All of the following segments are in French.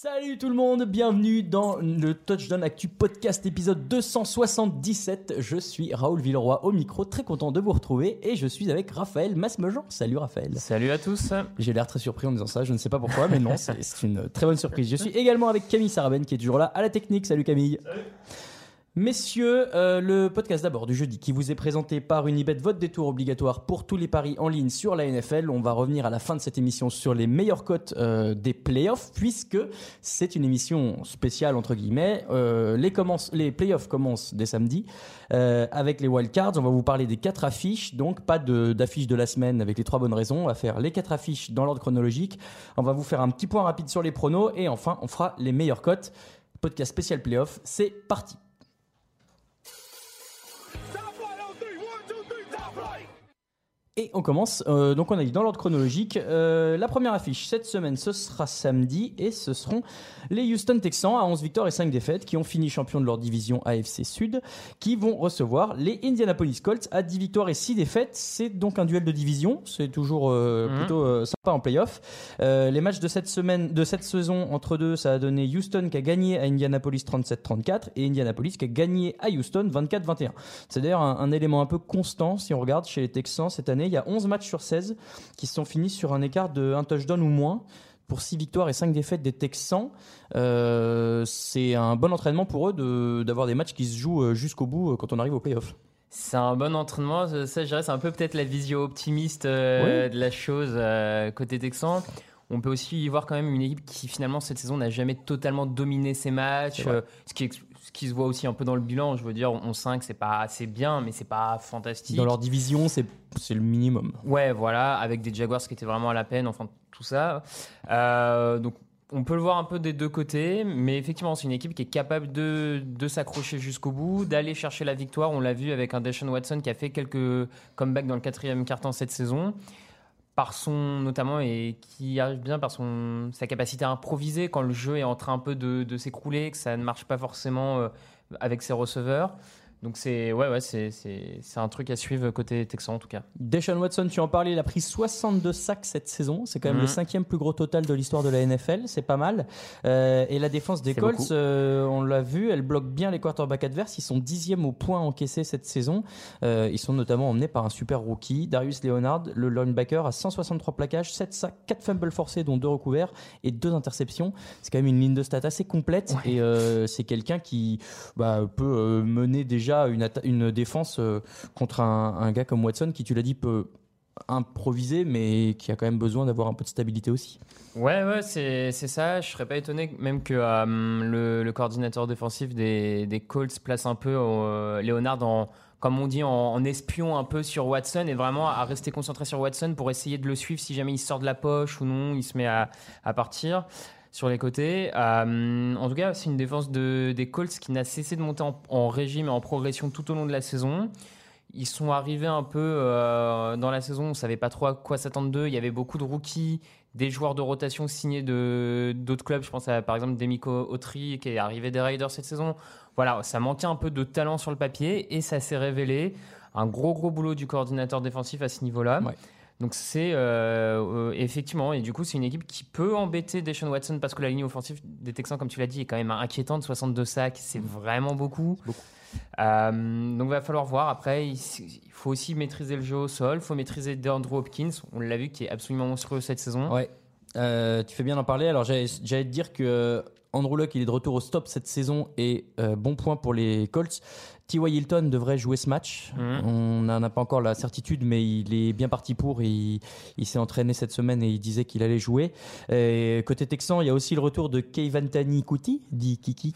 Salut tout le monde, bienvenue dans le Touchdown Actu Podcast épisode 277. Je suis Raoul Villeroy au micro, très content de vous retrouver et je suis avec Raphaël Masmejean. Salut Raphaël. Salut à tous. J'ai l'air très surpris en disant ça, je ne sais pas pourquoi, mais non, c'est une très bonne surprise. Je suis également avec Camille Saraben qui est toujours là à la technique. Salut Camille. Messieurs, euh, le podcast d'abord du jeudi qui vous est présenté par Unibet, vote des tours obligatoire pour tous les paris en ligne sur la NFL. On va revenir à la fin de cette émission sur les meilleures cotes euh, des playoffs puisque c'est une émission spéciale entre guillemets. Euh, les, playoffs commencent dès samedi avec les wildcards. On va vous parler des quatre affiches, donc pas de- d'affiches de, la semaine avec les trois bonnes raisons. On va faire les quatre affiches dans l'ordre chronologique. On va vous faire un petit point rapide sur les pronos et enfin on fera les meilleures cotes. Podcast spécial playoff, c'est parti. Et on commence, euh, donc on a dit dans l'ordre chronologique, euh, la première affiche cette semaine ce sera samedi et ce seront les Houston Texans à 11 victoires et 5 défaites qui ont fini champions de leur division AFC Sud qui vont recevoir les Indianapolis Colts à 10 victoires et 6 défaites. C'est donc un duel de division, c'est toujours euh, Mhm. plutôt sympa en playoff. Les matchs de cette semaine, de cette saison entre deux, ça a donné Houston qui a gagné à Indianapolis 37-34 et Indianapolis qui a gagné à Houston 24-21. C'est d'ailleurs un, un élément un peu constant si on regarde chez les Texans cette année. Il y a 11 matchs sur 16 qui se sont finis sur un écart de un touchdown ou moins. Pour 6 victoires et 5 défaites des Texans, Euh, c'est un bon entraînement pour eux de- d'avoir des matchs qui se jouent euh, jusqu'au bout euh, quand on arrive au playoff. C'est un bon entraînement. Ça, je dirais, c'est un peu peut-être la vision optimiste euh, Oui. de la chose euh, côté Texan. On peut aussi y voir quand même une équipe qui finalement cette saison n'a jamais totalement dominé ses matchs. Ce, qui, ex- ce qui se voit aussi un peu dans le bilan. Je veux dire, on 5 c'est pas assez bien, mais c'est pas fantastique. Dans leur division, c'est c'est le minimum. Ouais, voilà, avec des Jaguars qui étaient vraiment à la peine, enfin tout ça. Euh, donc on peut le voir un peu des deux côtés, mais effectivement c'est une équipe qui est capable de, de s'accrocher jusqu'au bout, d'aller chercher la victoire. On l'a vu avec un Deshaun Watson qui a fait quelques comebacks dans le quatrième quart-temps cette saison. Par son notamment et qui arrive bien par son sa capacité à improviser quand le jeu est en train un peu de, s'écrouler, que ça ne marche pas forcément euh, avec ses receveurs. Donc c'est ouais ouais c'est c'est c'est un truc à suivre côté Texan en tout cas. Deshaun Watson, tu en parlais, il a pris 62 sacs cette saison. C'est quand même Mhm. le cinquième plus gros total de l'histoire de la NFL. C'est pas mal. Euh, et la défense des C'est Colts, euh, on l'a vu, elle bloque bien les quarterbacks adverses. Ils sont dixièmes au point encaissé cette saison. Euh, ils sont notamment emmenés par un super rookie, Darius Leonard, le linebacker, à 163 plaquages, 7 sacs, 4 fumbles forcés, dont 2 recouverts et 2 interceptions. C'est quand même une ligne de stats assez complète. Et c'est quelqu'un qui bah, peut mener déjà une, défense euh, contre un, gars comme Watson qui, tu l'as dit, peut improviser, mais qui a quand même besoin d'avoir un peu de stabilité aussi. Ouais, ouais, c'est ça. Je serais pas étonné même que euh, le, coordinateur défensif des, des Colts place un peu euh, Leonard en, comme on dit, en espion un peu sur Watson et vraiment à rester concentré sur Watson pour essayer de le suivre si jamais il sort de la poche ou non, il se met à, à partir sur les côtés. Euh, en tout cas, c'est une défense de, des Colts qui n'a cessé de monter en, régime et en progression tout au long de la saison. Ils sont arrivés un peu euh, dans la saison, on savait pas trop à quoi s'attendre d'eux. Il y avait beaucoup de rookies, des joueurs de rotation signés de d'autres clubs. Je pense à par exemple Demico Autry qui est arrivé des Raiders cette saison. Voilà, ça manquait un peu de talent sur le papier et ça s'est révélé. Un gros gros boulot du coordinateur défensif à ce niveau-là. Ouais. Donc c'est euh, euh, effectivement, et du coup c'est une équipe qui peut embêter Deshaun Watson parce que la ligne offensive des Texans, comme tu l'as dit, est quand même inquiétante. 62 sacs, c'est vraiment beaucoup. Euh, donc il va falloir voir. Après, il, il faut aussi maîtriser le jeu au sol, il faut maîtriser DeAndre Hopkins. On l'a vu qui est absolument monstrueux cette saison. Ouais. Euh, tu fais bien d'en parler. Alors j'allais j'allais te dire que Andrew Luck il est de retour au stop cette saison et euh, bon point pour les Colts. T.Y. Hilton devrait jouer ce match. Mhm. On n'en a pas encore la certitude, mais il est bien parti pour. Il, il s'est entraîné cette semaine et il disait qu'il allait jouer. Et côté Texan, il y a aussi le retour de Keivantani Kuti, dit Kiki.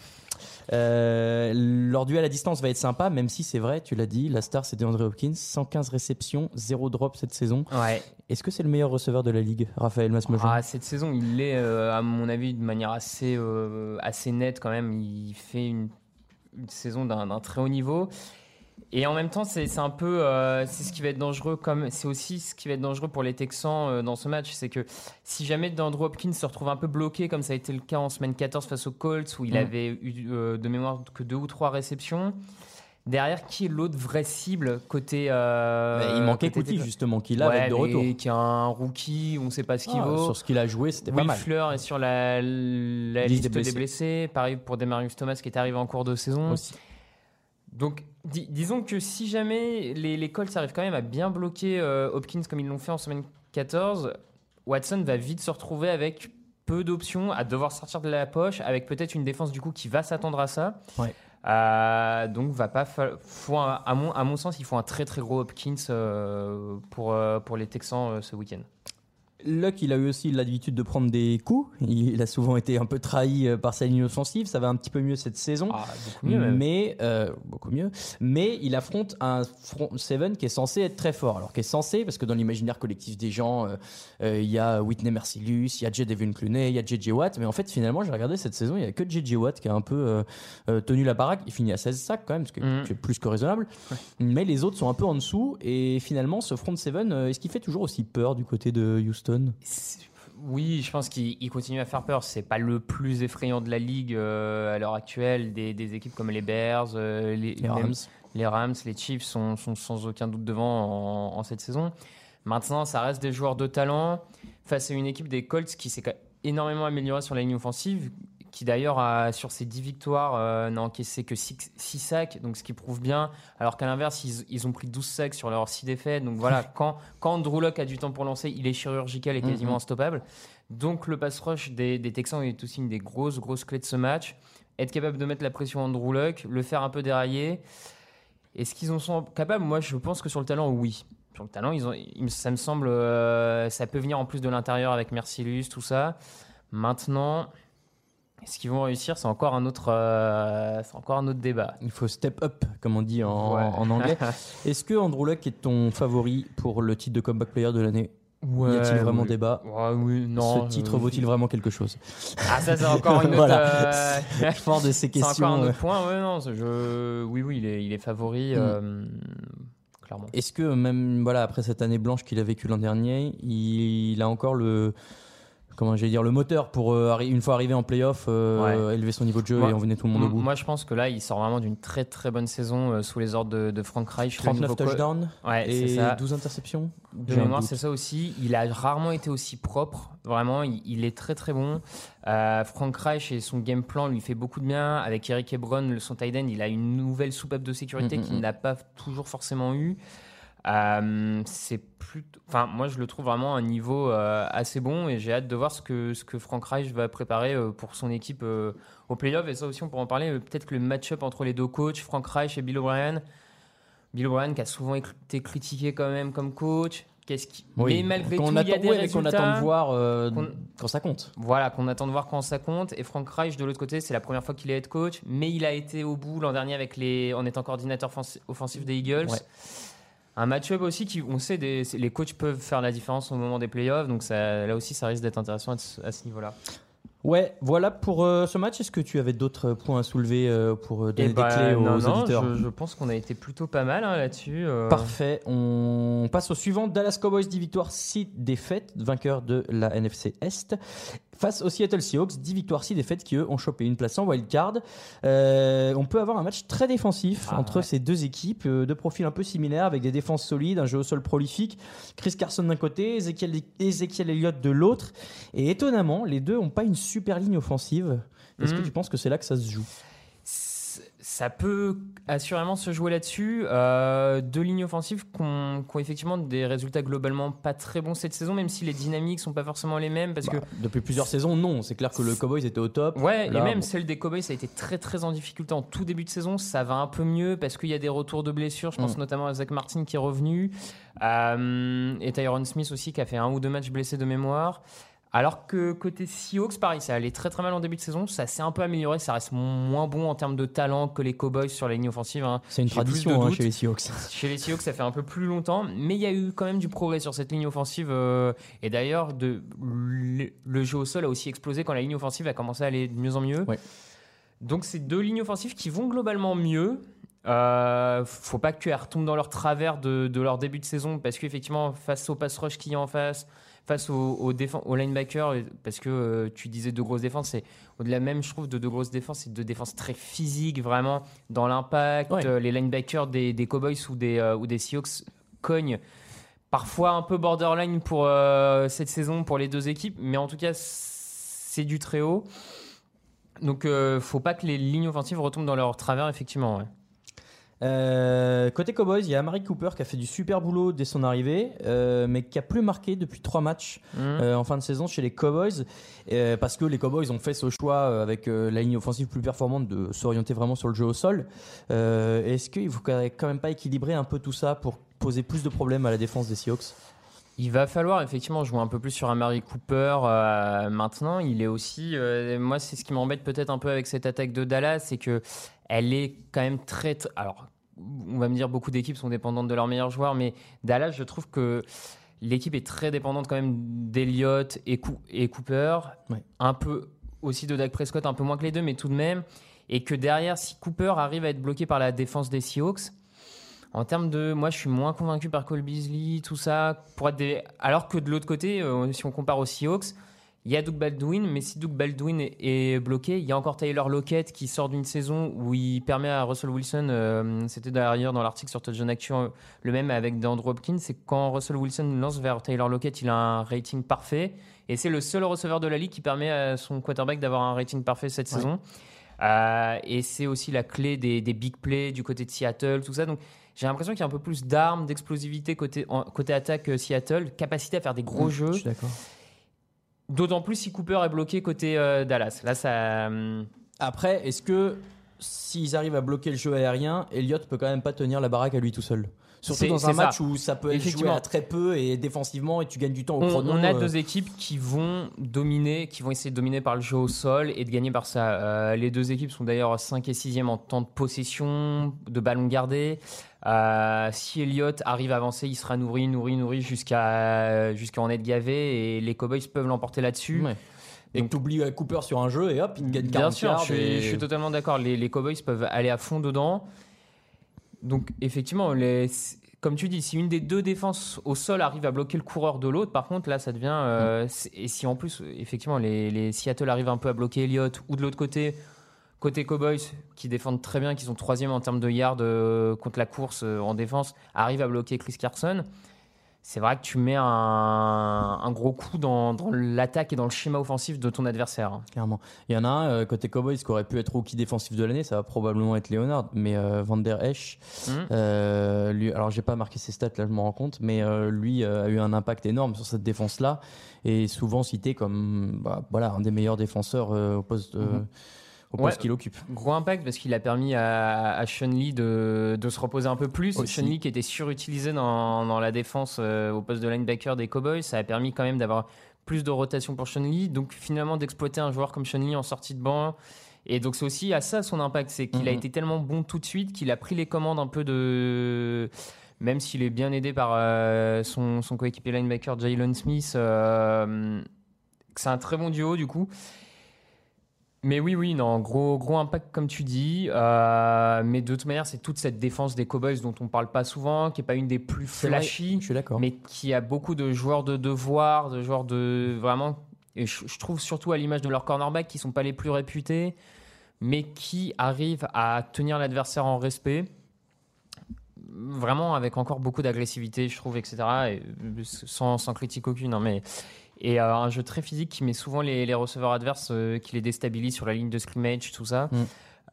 Euh, leur duel à distance va être sympa, même si c'est vrai, tu l'as dit, la star c'est DeAndre Hopkins, 115 réceptions, 0 drop cette saison. Ouais. Est-ce que c'est le meilleur receveur de la ligue, Raphaël Masmejean Ah, cette saison, il l'est, euh, à mon avis, de manière assez, euh, assez nette quand même. Il fait une, une saison d'un très haut niveau. Et en même temps, c'est un peu, euh, c'est ce qui va être dangereux. Comme c'est aussi ce qui va être dangereux pour les Texans euh, dans ce match, c'est que si jamais DeAndre Hopkins se retrouve un peu bloqué, comme ça a été le cas en semaine 14 face aux Colts, où il Mm. avait eu euh, de mémoire que deux ou trois réceptions. Derrière, qui est l'autre vraie cible côté euh, Mais il manquait Couty justement, qui l'a Ouais, avec de retour. Qui est un rookie, on ne sait pas ce qu'il Ah, vaut. Sur ce qu'il a joué, c'était pas mal. Fleur est sur la, la Liste liste des des blessés. blessés. Pareil pour Demarius Thomas qui est arrivé en cours de saison. Aussi. Donc, di- disons que si jamais les, les Colts arrivent quand même à bien bloquer euh, Hopkins comme ils l'ont fait en semaine 14, Watson va vite se retrouver avec peu d'options, à devoir sortir de la poche, avec peut-être une défense du coup qui va s'attendre à ça. Ouais. Euh, donc, va pas fa- faut un- à, mon, à mon sens, il faut un très très gros Hopkins euh, pour, euh, pour les Texans euh, ce week-end. Luck, il a eu aussi l'habitude de prendre des coups. Il a souvent été un peu trahi euh, par sa ligne offensive. Ça va un petit peu mieux cette saison. Ah, beaucoup mieux mais euh, beaucoup mieux. Mais il affronte un front seven qui est censé être très fort. Alors qui est censé parce que dans l'imaginaire collectif des gens, euh, euh, il y a Whitney Mercilus, il y a J. Devin Clooney, il y a JJ Watt. Mais en fait, finalement, j'ai regardé cette saison, il y a que JJ Watt qui a un peu tenu la baraque. Il finit à 16 sacs quand même, ce qui est- est plus que raisonnable. Mais les autres sont un peu en dessous. Et finalement, ce front seven, est-ce qu'il fait toujours aussi peur du côté de Houston? Oui, je pense qu'il il continue à faire peur. C'est pas le plus effrayant de la ligue euh, à l'heure actuelle. Des, des équipes comme les Bears, euh, les, Les Rams. les Rams, les Chiefs sont, sont sans aucun doute devant en, en cette saison. Maintenant, ça reste des joueurs de talent face à une équipe des Colts qui s'est énormément améliorée sur la ligne offensive, qui d'ailleurs, a, sur ses 10 victoires, euh, n'a encaissé que 6, sacs, donc ce qui prouve bien. Alors qu'à l'inverse, ils, ils ont pris 12 sacs sur leurs 6 défaites. Donc voilà, quand, quand Drew Lock a du temps pour lancer, il est chirurgical et quasiment Mhm. instoppable. Donc le pass rush des, des Texans est aussi une des grosses, grosses clés de ce match. Être capable de mettre la pression à Andrew Luck, le faire un peu dérailler. Est-ce qu'ils en sont capables? Moi, je pense que sur le talent, oui. Sur le talent, ils ont, ça me semble, euh, ça peut venir en plus de l'intérieur avec Mercilus, tout ça. Maintenant, est-ce qu'ils vont réussir C'est encore un autre, euh, c'est encore un autre débat. Il faut step up, comme on dit en, Ouais. en anglais. Est-ce que Andrew Luck est ton favori pour le titre de comeback player de l'année Y a-t-il vraiment oui. débat Ouais, oui, non. Ce titre euh, vaut-il vraiment quelque chose Ah, ça, c'est encore une autre. Voilà. euh, Fort de ces C'est questions. encore un euh, autre point. Ouais, non, c'est- je... Oui, oui, il est, il est favori, Mm. euh, clairement. Est-ce que même voilà après cette année blanche qu'il a vécue l'an dernier, il, a encore le comment j'allais dire le moteur pour euh, une fois arrivé en playoff euh, élever son niveau de jeu Moi- et emmener tout le monde au bout. Moi, je pense que là, il sort vraiment d'une très très bonne saison euh, sous les ordres de, de Frank Reich. le 39 nouveau co- touchdowns Ouais, et ça. 12 interceptions. De mémoire, c'est ça aussi. Il a rarement été aussi propre. Vraiment, il, il est très très bon. Frank Reich et son game plan lui fait beaucoup de bien. Avec Eric Ebron, le- son tight end, il a une nouvelle soupape de sécurité Mm, mm, qu'il mm. n'a pas toujours forcément eu. Euh, c'est plutôt, enfin, moi je le trouve vraiment à un niveau euh, assez bon et j'ai hâte de voir ce que ce que Frank Reich va préparer euh, pour son équipe au playoff. Et ça aussi, on pourra en parler. Peut-être que le match-up entre les deux coachs, Frank Reich et Bill O'Brien. Bill O'Brien qui a souvent été critiqué quand même comme coach. Qu'est-ce qui... Oui. Mais malgré Qu'on tout, il y a des ouais, mais qu'on résultats. attend de voir qu'on- quand ça compte. Voilà, qu'on attend de voir quand ça compte. Et Frank Reich, de l'autre côté, c'est la première fois qu'il est head coach, mais il a été au bout l'an dernier avec les, en étant coordinateur offensi- offensif des Eagles. Ouais. Un match-up aussi qui, on sait, des, les coachs peuvent faire la différence au moment des playoffs, donc ça, là aussi, ça risque d'être intéressant à ce, à ce niveau-là. Ouais, voilà pour euh, ce match. Est-ce que tu avais d'autres points à soulever euh, pour euh, donner Eh ben, des clés aux non, non, auditeurs je, je pense qu'on a été plutôt pas mal hein, là-dessus. euh. Parfait. On passe au suivant. Dallas Cowboys 10 victoires, 6 défaites, vainqueur de la NFC Est. Face aux Seattle Seahawks, 10 victoires, 6 défaites qui eux ont chopé une place en wildcard. Euh, on peut avoir un match très défensif Ah, entre ouais. ces deux équipes, euh, de profils un peu similaires avec des défenses solides, un jeu au sol prolifique. Chris Carson d'un côté, Ezekiel, Ezekiel Elliott de l'autre. Et étonnamment, les deux n'ont pas une super ligne offensive. Est-ce que Mhm. tu penses que c'est là que ça se joue? Ça peut assurément se jouer là-dessus. Euh, deux lignes offensives qui ont, effectivement des résultats globalement pas très bons cette saison, même si les dynamiques sont pas forcément les mêmes. Parce Bah, Depuis plusieurs saisons, non. C'est clair que le Cowboys était au top. que, ouais, Là, et même bon. celle des Cowboys, ça a été très très en difficulté en tout début de saison. Ça va un peu mieux parce qu'il y a des retours de blessures. Je pense Mm. notamment à Zach Martin qui est revenu. Euh, et Tyron Smith aussi qui a fait un ou deux matchs blessés de mémoire. Alors que côté Seahawks, pareil, ça allait très très mal en début de saison. Ça s'est un peu amélioré. Ça reste moins bon en termes de talent que les Cowboys sur la ligne offensive. hein. C'est une tradition hein, chez les Seahawks. Chez les Seahawks, ça fait un peu plus longtemps, mais il y a eu quand même du progrès sur cette ligne offensive. euh, et d'ailleurs, de, le, le jeu au sol a aussi explosé quand la ligne offensive a commencé à aller de mieux en mieux. Ouais. Donc, c'est deux lignes offensives qui vont globalement mieux. Euh, faut pas que tu retombes dans leur travers de, de leur début de saison parce qu'effectivement, face au pass rush qu'il y a en face, face aux au au linebacker, parce que euh, tu disais deux grosses défenses, c'est au-delà même, je trouve, de deux grosses défenses, c'est deux défenses très physiques, vraiment dans l'impact. Ouais. Euh, les linebackers des, des Cowboys ou des, euh, ou des Seahawks cognent parfois un peu borderline pour euh, cette saison pour les deux équipes, mais en tout cas, c'est du très haut. Donc, euh, faut pas que les lignes offensives retombent dans leur travers, effectivement. ouais. Euh, côté Cowboys, il y a Amari Cooper qui a fait du super boulot dès son arrivée, euh, mais qui a plus marqué depuis trois matchs Mhm. euh, en fin de saison chez les Cowboys, parce que les Cowboys ont fait ce choix avec la ligne offensive plus performante de s'orienter vraiment sur le jeu au sol. Est-ce qu'il faut quand même pas équilibrer un peu tout ça pour poser plus de problèmes à la défense des Seahawks? Il va falloir effectivement jouer un peu plus sur Amari Cooper euh, maintenant. Il est aussi, euh, moi, c'est ce qui m'embête peut-être un peu avec cette attaque de Dallas, c'est que elle est quand même très. tr- Alors, on va me dire beaucoup d'équipes sont dépendantes de leurs meilleurs joueurs, mais Dallas, je trouve que l'équipe est très dépendante quand même d'Eliott et, Cou- et Cooper, Ouais. un peu aussi de Dak Prescott, un peu moins que les deux, mais tout de même, et que derrière, si Cooper arrive à être bloqué par la défense des Seahawks. En termes de, moi, je suis moins convaincu par Cole Beasley, tout ça, pour être des... alors que de l'autre côté, euh, si on compare aux Seahawks, il y a Doug Baldwin, mais si Doug Baldwin est, est bloqué, il y a encore Taylor Lockett qui sort d'une saison où il permet à Russell Wilson, euh, c'était d'ailleurs dans l'article sur Touchdown euh, le même avec DeAndre Hopkins, c'est quand Russell Wilson lance vers Taylor Lockett, il a un rating parfait, et c'est le seul receveur de la ligue qui permet à son quarterback d'avoir un rating parfait cette Ouais. saison. Euh, et c'est aussi la clé des, des big plays du côté de Seattle, tout ça. Donc j'ai l'impression qu'il y a un peu plus d'armes, d'explosivité côté, en- côté attaque Seattle, capacité à faire des gros jeux. Je suis d'accord. D'autant plus si Cooper est bloqué côté euh, Dallas. Là, ça. hum, Après, est-ce que s'ils arrivent à bloquer le jeu aérien, Elliott peut quand même pas tenir la baraque à lui tout seul? Surtout C'est- dans un c'est ça. match où ça peut être joué Effectivement. à très peu et défensivement et tu gagnes du temps au On, chrono. on a euh, deux équipes qui vont dominer, qui vont essayer de dominer par le jeu au sol et de gagner par ça. Euh, les deux équipes sont d'ailleurs 5 et 6e en temps de possession, de ballon gardé. Euh, si Elliott arrive à avancer, il sera nourri, nourri, nourri jusqu'à jusqu'à en être gavé et les Cowboys peuvent l'emporter là-dessus. Ouais. Et tu oublies Cooper sur un jeu et hop, il gagne 40 Bien sûr, je suis, et- je suis totalement d'accord. Les, les Cowboys peuvent aller à fond dedans. Donc, effectivement, les- comme tu dis, si une des deux défenses au sol arrive à bloquer le coureur de l'autre, par contre, là, ça devient. euh, Et si en plus, effectivement, les, les Seattle arrivent un peu à bloquer Elliott, ou de l'autre côté, côté Cowboys, qui défendent très bien, qui sont troisième en termes de yards euh, contre la course euh, en défense, arrivent à bloquer Chris Carson. C'est vrai que tu mets un, un gros coup dans, dans l'attaque et dans le schéma offensif de ton adversaire. hein. Clairement. Il y en a un euh, côté Cowboys qui aurait pu être rookie défensif de l'année, ça va probablement être Leonard, mais euh, Van Der Esch, Mhm. euh, lui, alors j'ai pas marqué ses stats là, je m'en rends compte, mais euh, lui euh, a eu un impact énorme sur cette défense là et souvent cité comme bah, voilà un des meilleurs défenseurs euh, au poste, euh, Mhm. Au poste Ouais. qu'il occupe. Gros impact parce qu'il a permis à, à Sean Lee de, de se reposer un peu plus. Aussi. Sean Lee qui était surutilisé dans, dans la défense euh, au poste de linebacker des Cowboys, ça a permis quand même d'avoir plus de rotation pour Sean Lee. Donc finalement d'exploiter un joueur comme Sean Lee en sortie de banc. Et donc c'est aussi à ça son impact, c'est qu'il a Mhm. été tellement bon tout de suite qu'il a pris les commandes un peu de... Même s'il est bien aidé par euh, son, son coéquipier linebacker Jalen Smith, euh, c'est un très bon duo du coup. Mais oui, oui, non, gros, gros impact comme tu dis. Euh, mais de toute manière, c'est toute cette défense des Cowboys dont on parle pas souvent, qui est pas une des plus vrai, flashy, Je suis d'accord. mais qui a beaucoup de joueurs de devoir, de joueurs de vraiment et je, je trouve surtout à l'image de leurs cornerbacks qui sont pas les plus réputés, mais qui arrivent à tenir l'adversaire en respect. Vraiment avec encore beaucoup d'agressivité, je trouve, etc. Et sans, sans critique aucune. hein, mais, et euh, un jeu très physique qui met souvent les, les receveurs adverses, euh, qui les déstabilise sur la ligne de scrimmage, tout ça. Mm.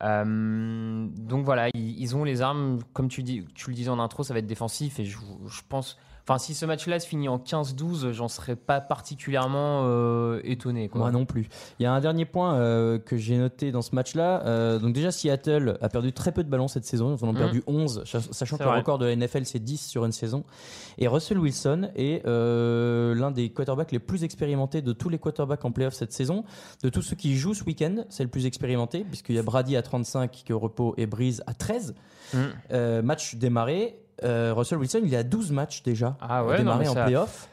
Euh, donc voilà, ils, ils ont les armes, comme tu, dis, tu le disais en intro, ça va être défensif et je, je pense. Enfin, si ce match-là se finit en 15-12, j'en serais pas particulièrement euh, étonné. Quoi. Moi non plus. Il y a un dernier point euh, que j'ai noté dans ce match-là. Euh, donc déjà, Seattle a perdu très peu de ballons cette saison. Ils en ont Mhm. perdu 11, sach- sachant que le record de la NFL, c'est 10 sur une saison. Et Russell Wilson est l'un des quarterbacks les plus expérimentés de tous les quarterbacks en playoff cette saison. De tous ceux qui jouent ce week-end, c'est le plus expérimenté, puisqu'il y a Brady à 35 qui est au repos et Breeze à 13. Mm. Match démarré. Euh, Russell Wilson, il à 12 matchs déjà Ah ouais, démarré en ça- playoff.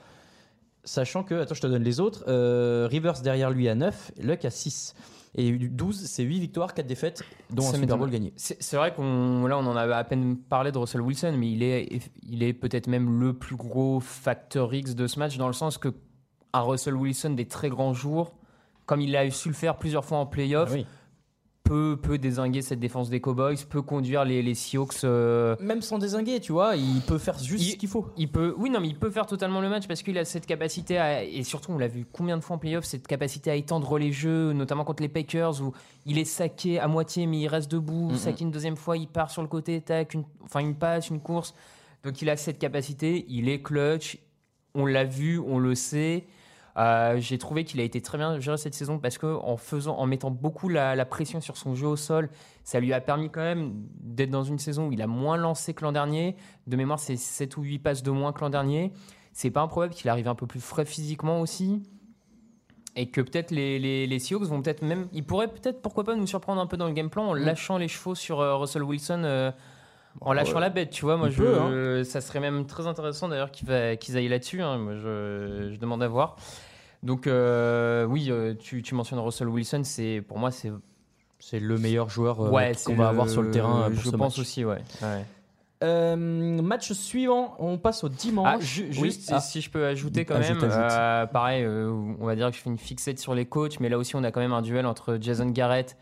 Sachant que, attends, je te donne les autres. euh, Rivers derrière lui à 9, Luck à 6. Et 12, c'est 8 victoires, 4 défaites, dont un Ça Super m'étonne. Bowl gagné. C'est vrai qu'on là on en avait à peine parlé de Russell Wilson, mais il est il est peut-être même le plus gros facteur X de ce match dans le sens que un Russell Wilson des très grands jours, comme il a su le faire plusieurs fois en playoff, Ah oui. Peut peut désinguer cette défense des Cowboys, peut conduire les, les Seahawks. euh, Même sans désinguer, tu vois, il peut faire juste Il- ce qu'il faut. il peut, oui, non, mais il peut faire totalement le match parce qu'il a cette capacité à, et surtout, on l'a vu combien de fois en playoff, cette capacité à étendre les jeux, notamment contre les Packers où il est saqué à moitié, mais il reste debout, saqué une deuxième fois, il part sur le côté, tac, une, enfin une passe, une course. Donc il a cette capacité, il est clutch, on l'a vu, on le sait. Euh, J'ai trouvé qu'il a été très bien géré cette saison parce que en faisant, en mettant beaucoup la, la pression sur son jeu au sol, ça lui a permis quand même d'être dans une saison où il a moins lancé que l'an dernier. De mémoire, c'est 7 ou 8 passes de moins que l'an dernier. C'est pas improbable qu'il arrive un peu plus frais physiquement aussi. Et que peut-être les, les, les Seahawks vont peut-être même. Ils pourraient peut-être, pourquoi pas, nous surprendre un peu dans le game plan en Mm. lâchant les chevaux sur euh, Russell Wilson. euh, en lâchant ouais. la bête, tu vois. Moi, Il je, peut, hein. ça serait même très intéressant d'ailleurs qu'ils aillent là-dessus. hein. Moi, je, je demande à voir. Donc, euh, oui, euh, tu, tu mentionnes Russell Wilson. C'est pour moi, c'est C'est le meilleur joueur euh, ouais, qu'on va le- avoir sur le terrain euh, pour Je ce pense match. aussi, ouais. ouais. Euh, match suivant, on passe au dimanche. Ah, ju- Oui, juste ah. si je peux ajouter quand Ajoute, même, ajoute. euh, pareil, euh, on va dire que je fais une fixette sur les coachs, mais là aussi on a quand même un duel entre Jason Garrett,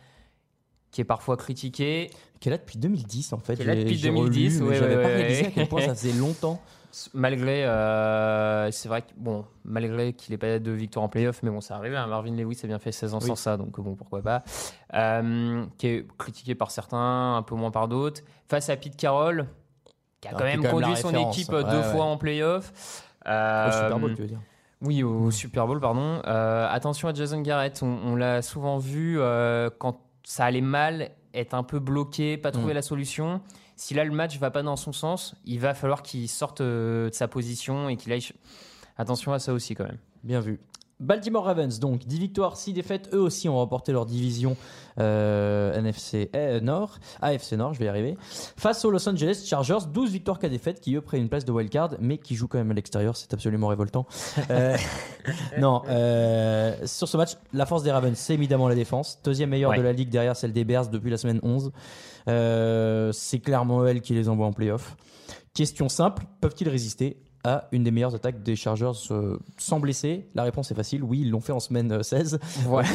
qui est parfois critiqué, Qui est là depuis 2010 en fait. Qui est là depuis j'ai 2010, relu, mais ouais, J'avais ouais, pas réalisé à quel point ça faisait longtemps. Malgré, euh, c'est vrai que bon, malgré qu'il n'ait pas de victoire en playoff, mais bon, ça arrive. hein, Marvin Lewis a bien fait 16 ans Oui. sans ça, donc bon, pourquoi pas. Euh, qui est critiqué par certains, un peu moins par d'autres. Face à Pete Carroll, qui a Ah, quand même quand même la conduit son équipe Ouais, deux ouais. fois en playoff. Au Euh, Super Bowl, tu veux dire. Oui, au Super Bowl, pardon. Euh, attention à Jason Garrett. On, on l'a souvent vu euh, quand ça allait mal, être un peu bloqué, pas trouver Mm. la solution. Si là le match va pas dans son sens, il va falloir qu'il sorte euh, de sa position et qu'il aille. Attention à ça aussi quand même. Bien vu. Baltimore Ravens, donc 10 victoires, 6 défaites. Eux aussi ont remporté leur division euh, NFC eh, Nord, AFC Nord, je vais y arriver. Face aux Los Angeles Chargers, 12 victoires, 4 défaites, qui eux prennent une place de wildcard, mais qui jouent quand même à l'extérieur. C'est absolument révoltant. Euh, non, euh, sur ce match, la force des Ravens, c'est évidemment la défense. Deuxième meilleure Ouais. de la ligue derrière celle des Bears depuis la semaine 11. Euh, c'est clairement elle qui les envoie en playoff. Question simple, peuvent-ils résister? À une des meilleures attaques des Chargers euh, sans blesser La réponse est facile, oui, ils l'ont fait en semaine euh, 16, Voilà.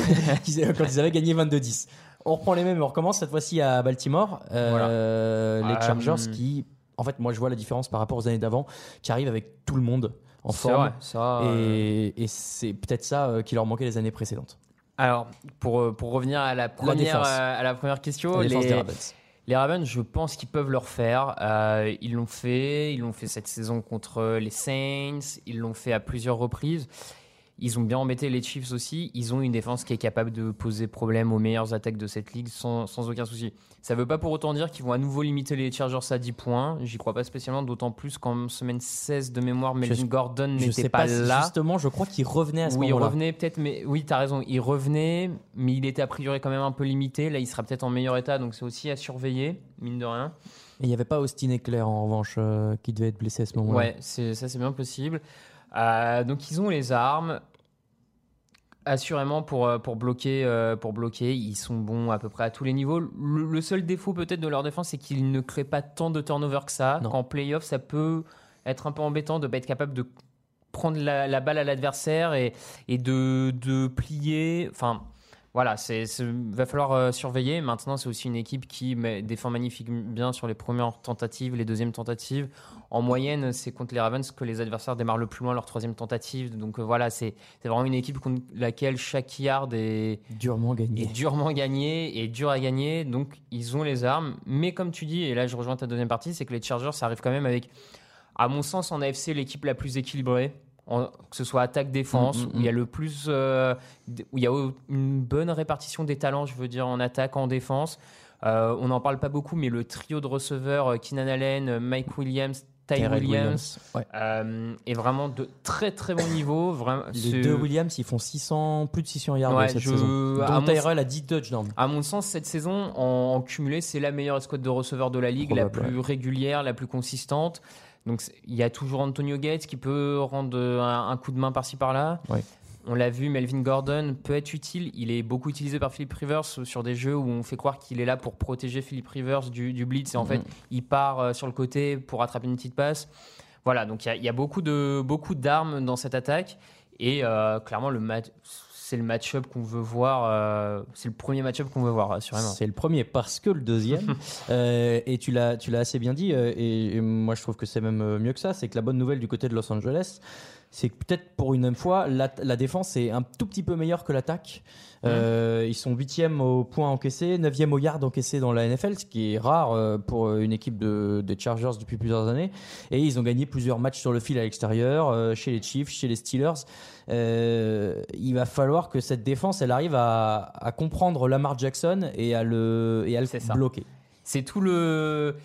qu'ils- quand ils avaient gagné 22-10. On reprend les mêmes on recommence cette fois-ci à Baltimore. Euh, Les Euh, Chargers qui, en fait, moi je vois la différence par rapport aux années d'avant, qui arrivent avec tout le monde en forme. vrai, ça, euh, Et, et c'est peut-être ça euh, qui leur manquait les années précédentes. Alors, pour, euh, pour revenir à la première, euh, à la première question, La les. Les Ravens, je pense qu'ils peuvent le refaire. Euh, ils l'ont fait. Ils l'ont fait cette saison contre les Saints. Ils l'ont fait à plusieurs reprises. Ils ont bien embêté les Chiefs aussi. Ils ont une défense qui est capable de poser problème aux meilleures attaques de cette ligue sans, sans aucun souci. Ça ne veut pas pour autant dire qu'ils vont à nouveau limiter les Chargers à 10 points. J'y crois pas spécialement, d'autant plus qu'en semaine 16 de mémoire, Melvin Je- Gordon n'était pas, pas, si là. justement, je crois qu'il revenait à ce Oui, il moment-là. revenait peut-être, mais oui, tu as raison, il revenait, mais il était a priori quand même un peu limité. Là, il sera peut-être en meilleur état, donc c'est aussi à surveiller, mine de rien. Et il n'y avait pas Austin Eclair en revanche euh, qui devait être blessé à ce moment-là. Ouais, ça c'est bien possible. Euh, donc ils ont les armes. Assurément pour, euh, pour, bloquer, euh, pour bloquer, ils sont bons à peu près à tous les niveaux. Le, le seul défaut peut-être de leur défense, c'est qu'ils ne créent pas tant de turnover que ça. Qu'en playoff, ça peut être un peu embêtant de ne pas être capable de prendre la, la balle à l'adversaire et, et de, de plier. Enfin, voilà, c'est, va falloir euh, surveiller. Maintenant, c'est aussi une équipe qui met- défend magnifiquement bien sur les premières tentatives, les deuxièmes tentatives. En moyenne, c'est contre les Ravens que les adversaires démarrent le plus loin leur troisième tentative. Donc euh, voilà, c'est, c'est vraiment une équipe contre laquelle chaque yard est, Durement gagné. est durement gagné et dur à gagner. Donc, ils ont les armes. Mais comme tu dis, et là, je rejoins ta deuxième partie, c'est que les Chargers, ça arrive quand même avec, à mon sens, en AFC, l'équipe la plus équilibrée. En- que ce soit attaque-défense, Mm, mm, où il y a le plus, euh, où il y a une bonne répartition des talents, je veux dire, en attaque, en défense. Euh, on n'en parle pas beaucoup, mais le trio de receveurs, euh, Keenan Allen, Mike Williams, Ty Williams, Ouais. euh, est vraiment de très très bon niveau. Vraiment, Les deux Williams, ils font 600, plus de 600 yards Ouais, cette je- saison. à mon- Tyrell a 10 touchdowns. À mon sens, cette saison, en, en cumulé, c'est la meilleure escouade de receveurs de la ligue, la plus régulière, la plus consistante. Donc, il y a toujours Antonio Gates qui peut rendre euh, un, un coup de main par-ci par-là. Ouais. On l'a vu, Melvin Gordon peut être utile. Il est beaucoup utilisé par Philip Rivers sur des jeux où on fait croire qu'il est là pour protéger Philip Rivers du, du blitz. Et en Mhm. fait, il part euh, sur le côté pour attraper une petite passe. Voilà, donc il y a, il y a beaucoup de beaucoup d'armes dans cette attaque. Et euh, clairement, le match, c'est le match-up qu'on veut voir. euh, c'est le premier match-up qu'on veut voir, assurément. C'est le premier parce que le deuxième, euh, et tu l'as, tu l'as assez bien dit, euh, et, et moi je trouve que c'est même mieux que ça, c'est que la bonne nouvelle du côté de Los Angeles, c'est que peut-être pour une fois, la, la défense est un tout petit peu meilleure que l'attaque. Euh, Ils sont huitième au point encaissé, neuvième au yard encaissé dans la NFL, ce qui est rare euh, pour une équipe de, des Chargers depuis plusieurs années. Et ils ont gagné plusieurs matchs sur le fil à l'extérieur, euh, chez les Chiefs, chez les Steelers. Euh, il va falloir que cette défense, elle arrive à, à comprendre Lamar Jackson et à le, et à le bloquer. C'est tout le.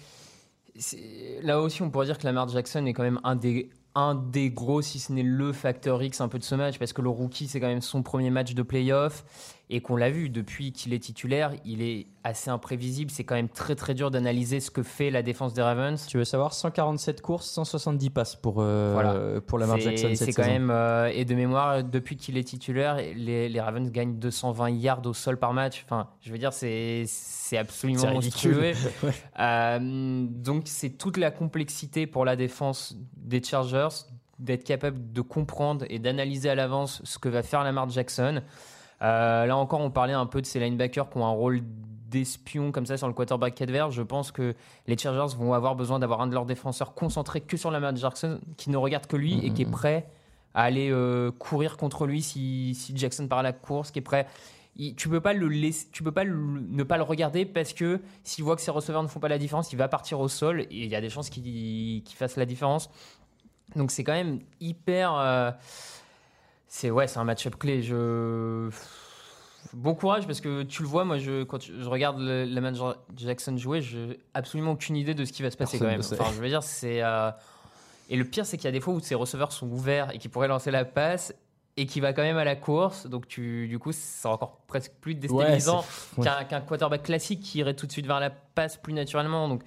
Là aussi, on pourrait dire que Lamar Jackson est quand même un des, un des gros, si ce n'est le facteur X un peu de ce match, parce que le rookie, c'est quand même son premier match de playoff, et qu'on l'a vu, depuis qu'il est titulaire, il est assez imprévisible. C'est quand même très très dur d'analyser ce que fait la défense des Ravens. Tu veux savoir 147 courses, 170 passes pour, euh, Voilà. pour Lamar Jackson cette C'est quand saison. même. euh, et de mémoire, depuis qu'il est titulaire, les, les Ravens gagnent 220 yards au sol par match. Enfin, je veux dire, c'est c'est absolument monstrueux. Ouais. Euh, donc, c'est toute la complexité pour la défense des Chargers d'être capable de comprendre et d'analyser à l'avance ce que va faire Lamar Jackson. Euh, là encore, on parlait un peu de ces linebackers qui ont un rôle d'espion comme ça sur le quarterback adverse. Je pense que les Chargers vont avoir besoin d'avoir un de leurs défenseurs concentré que sur Lamar Jackson, qui ne regarde que lui et qui est prêt à aller euh, courir contre lui si, si Jackson part à la course, qui est prêt. Il- tu peux pas le laisser, tu peux pas le- ne pas le regarder parce que s'il voit que ses receveurs ne font pas la différence, il va partir au sol et il y a des chances qu'il qu'il fasse la différence. Donc c'est quand même hyper. euh, c'est ouais, c'est un match-up clé. Je bon courage parce que tu le vois, moi je quand je regarde le, Lamar Jackson jouer, j'ai absolument aucune idée de ce qui va se passer Personne quand même. Enfin, je veux dire, c'est euh, et le pire c'est qu'il y a des fois où ses receveurs sont ouverts et qui pourraient lancer la passe et qui va quand même à la course. Donc tu du coup c'est encore presque plus déstabilisant ouais. qu'un qu'un quarterback classique qui irait tout de suite vers la passe plus naturellement. Donc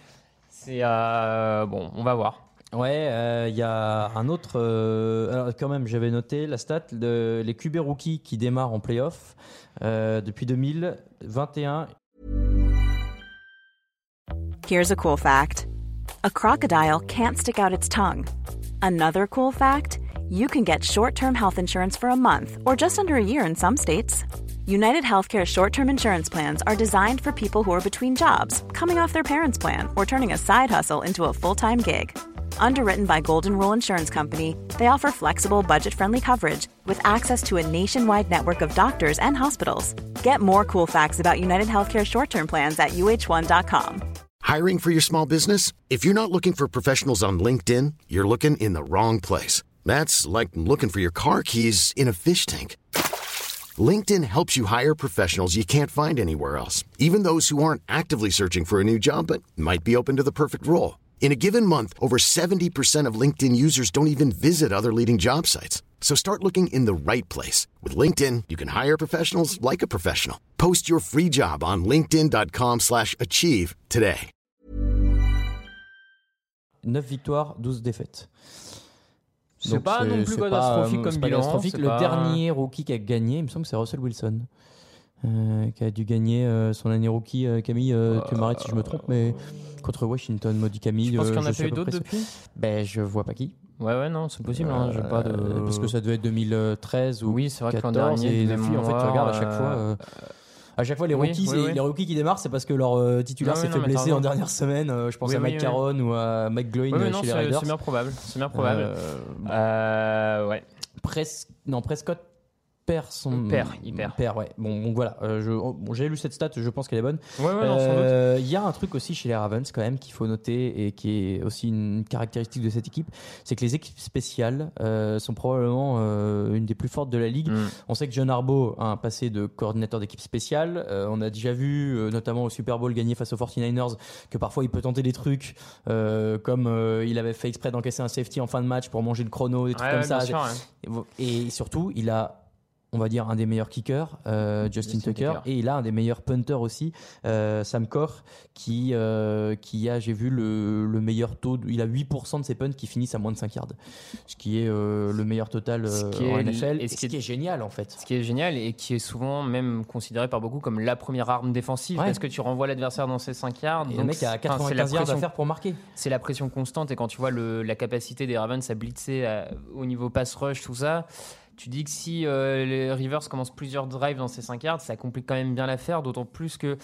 c'est euh, bon, on va voir. Ouais, euh, y a un autre. euh, alors, quand même, j'avais noté la stat de, les QB rookies qui démarrent en playoff euh, depuis 2021. Here's a cool fact a crocodile can't stick out its tongue. Another cool fact you can get short term health insurance for a month or just under a year in some states. United Healthcare short term insurance plans are designed for people who are between jobs, coming off their parents' plan, or turning a side hustle into a full time gig. Underwritten by Golden Rule Insurance Company, they offer flexible, budget friendly coverage with access to a nationwide network of doctors and hospitals. Get more cool facts about United Healthcare short term plans at uh1.com. Hiring for your small business? If you're not looking for professionals on LinkedIn, you're looking in the wrong place. That's like looking for your car keys in a fish tank. LinkedIn helps you hire professionals you can't find anywhere else, even those who aren't actively searching for a new job but might be open to the perfect role. In a given month, over 70% of LinkedIn users don't even visit other leading job sites. So start looking in the right place. With LinkedIn, you can hire professionals like a professional. Post your free job on linkedin.com/achieve slash achieve today. 9 victoires, 12 défaites. C'est pas non plus catastrophique pas, euh, comme bilan, catastrophique. c'est Le pas- dernier rookie qui a gagné, il me semble que c'est Russell Wilson. Euh, qui a dû gagner euh, son année rookie, euh, Camille, tu m'arrêtes si je me trompe, mais contre Washington, maudit Camille. Je pense qu'il y en a eu d'autres depuis? Ben, je vois pas qui. Ouais, ouais, non, c'est possible. hein, j'ai pas de... Parce que ça devait être 2013 ou Oui, c'est vrai que l'an 14 dernier, et de depuis, en fait, tu regardes à chaque fois. à chaque fois, les oui, rookies, oui, les rookies qui démarrent, c'est parce que leur titulaire s'est fait blesser en dernière semaine. Je pense à Mike. Caron ou à Mike Gloin chez les c'est Raiders. c'est bien probable. C'est bien probable. Ouais. Pres- non, Prescott perd son. Perd, il perd. ouais. Bon, donc voilà. euh, je... oh, bon, J'ai lu cette stat, je pense qu'elle est bonne. Ouais, ouais, non, sans doute. Euh, Il y a un truc aussi chez les Ravens quand même qu'il faut noter et qui est aussi une caractéristique de cette équipe, c'est que les équipes spéciales euh, sont probablement euh, une des plus fortes de la ligue. Mm. On sait que John Harbaugh a un passé de coordinateur d'équipe spéciale. On a déjà vu, notamment au Super Bowl gagné face aux 49ers, que parfois il peut tenter des trucs, comme il avait fait exprès d'encaisser un safety en fin de match pour manger le chrono, des trucs Ouais, comme ça. Et surtout, il a, on va dire, un des meilleurs kickers, euh, Justin, Justin Tucker, Tucker. et il a un des meilleurs punters aussi, euh, Sam Corr, qui, euh, qui a, j'ai vu, le, le meilleur taux. de- il a 8% de ses punts qui finissent à moins de 5 yards, ce qui est le meilleur total en est- NFL, et ce ce qui est- est génial en fait. Ce qui est génial et qui est souvent même considéré par beaucoup comme la première arme défensive Ouais. parce que tu renvoies l'adversaire dans ses 5 yards. Et le donc mec a c'est- enfin, c'est la 95 yards à faire pour marquer. c'est la pression constante et quand tu vois le- la capacité des Ravens à blitzer à- au niveau pass rush, tout ça, tu dis que si euh, les Rivers commencent plusieurs drives dans ces 5 yards, ça complique quand même bien l'affaire, d'autant plus que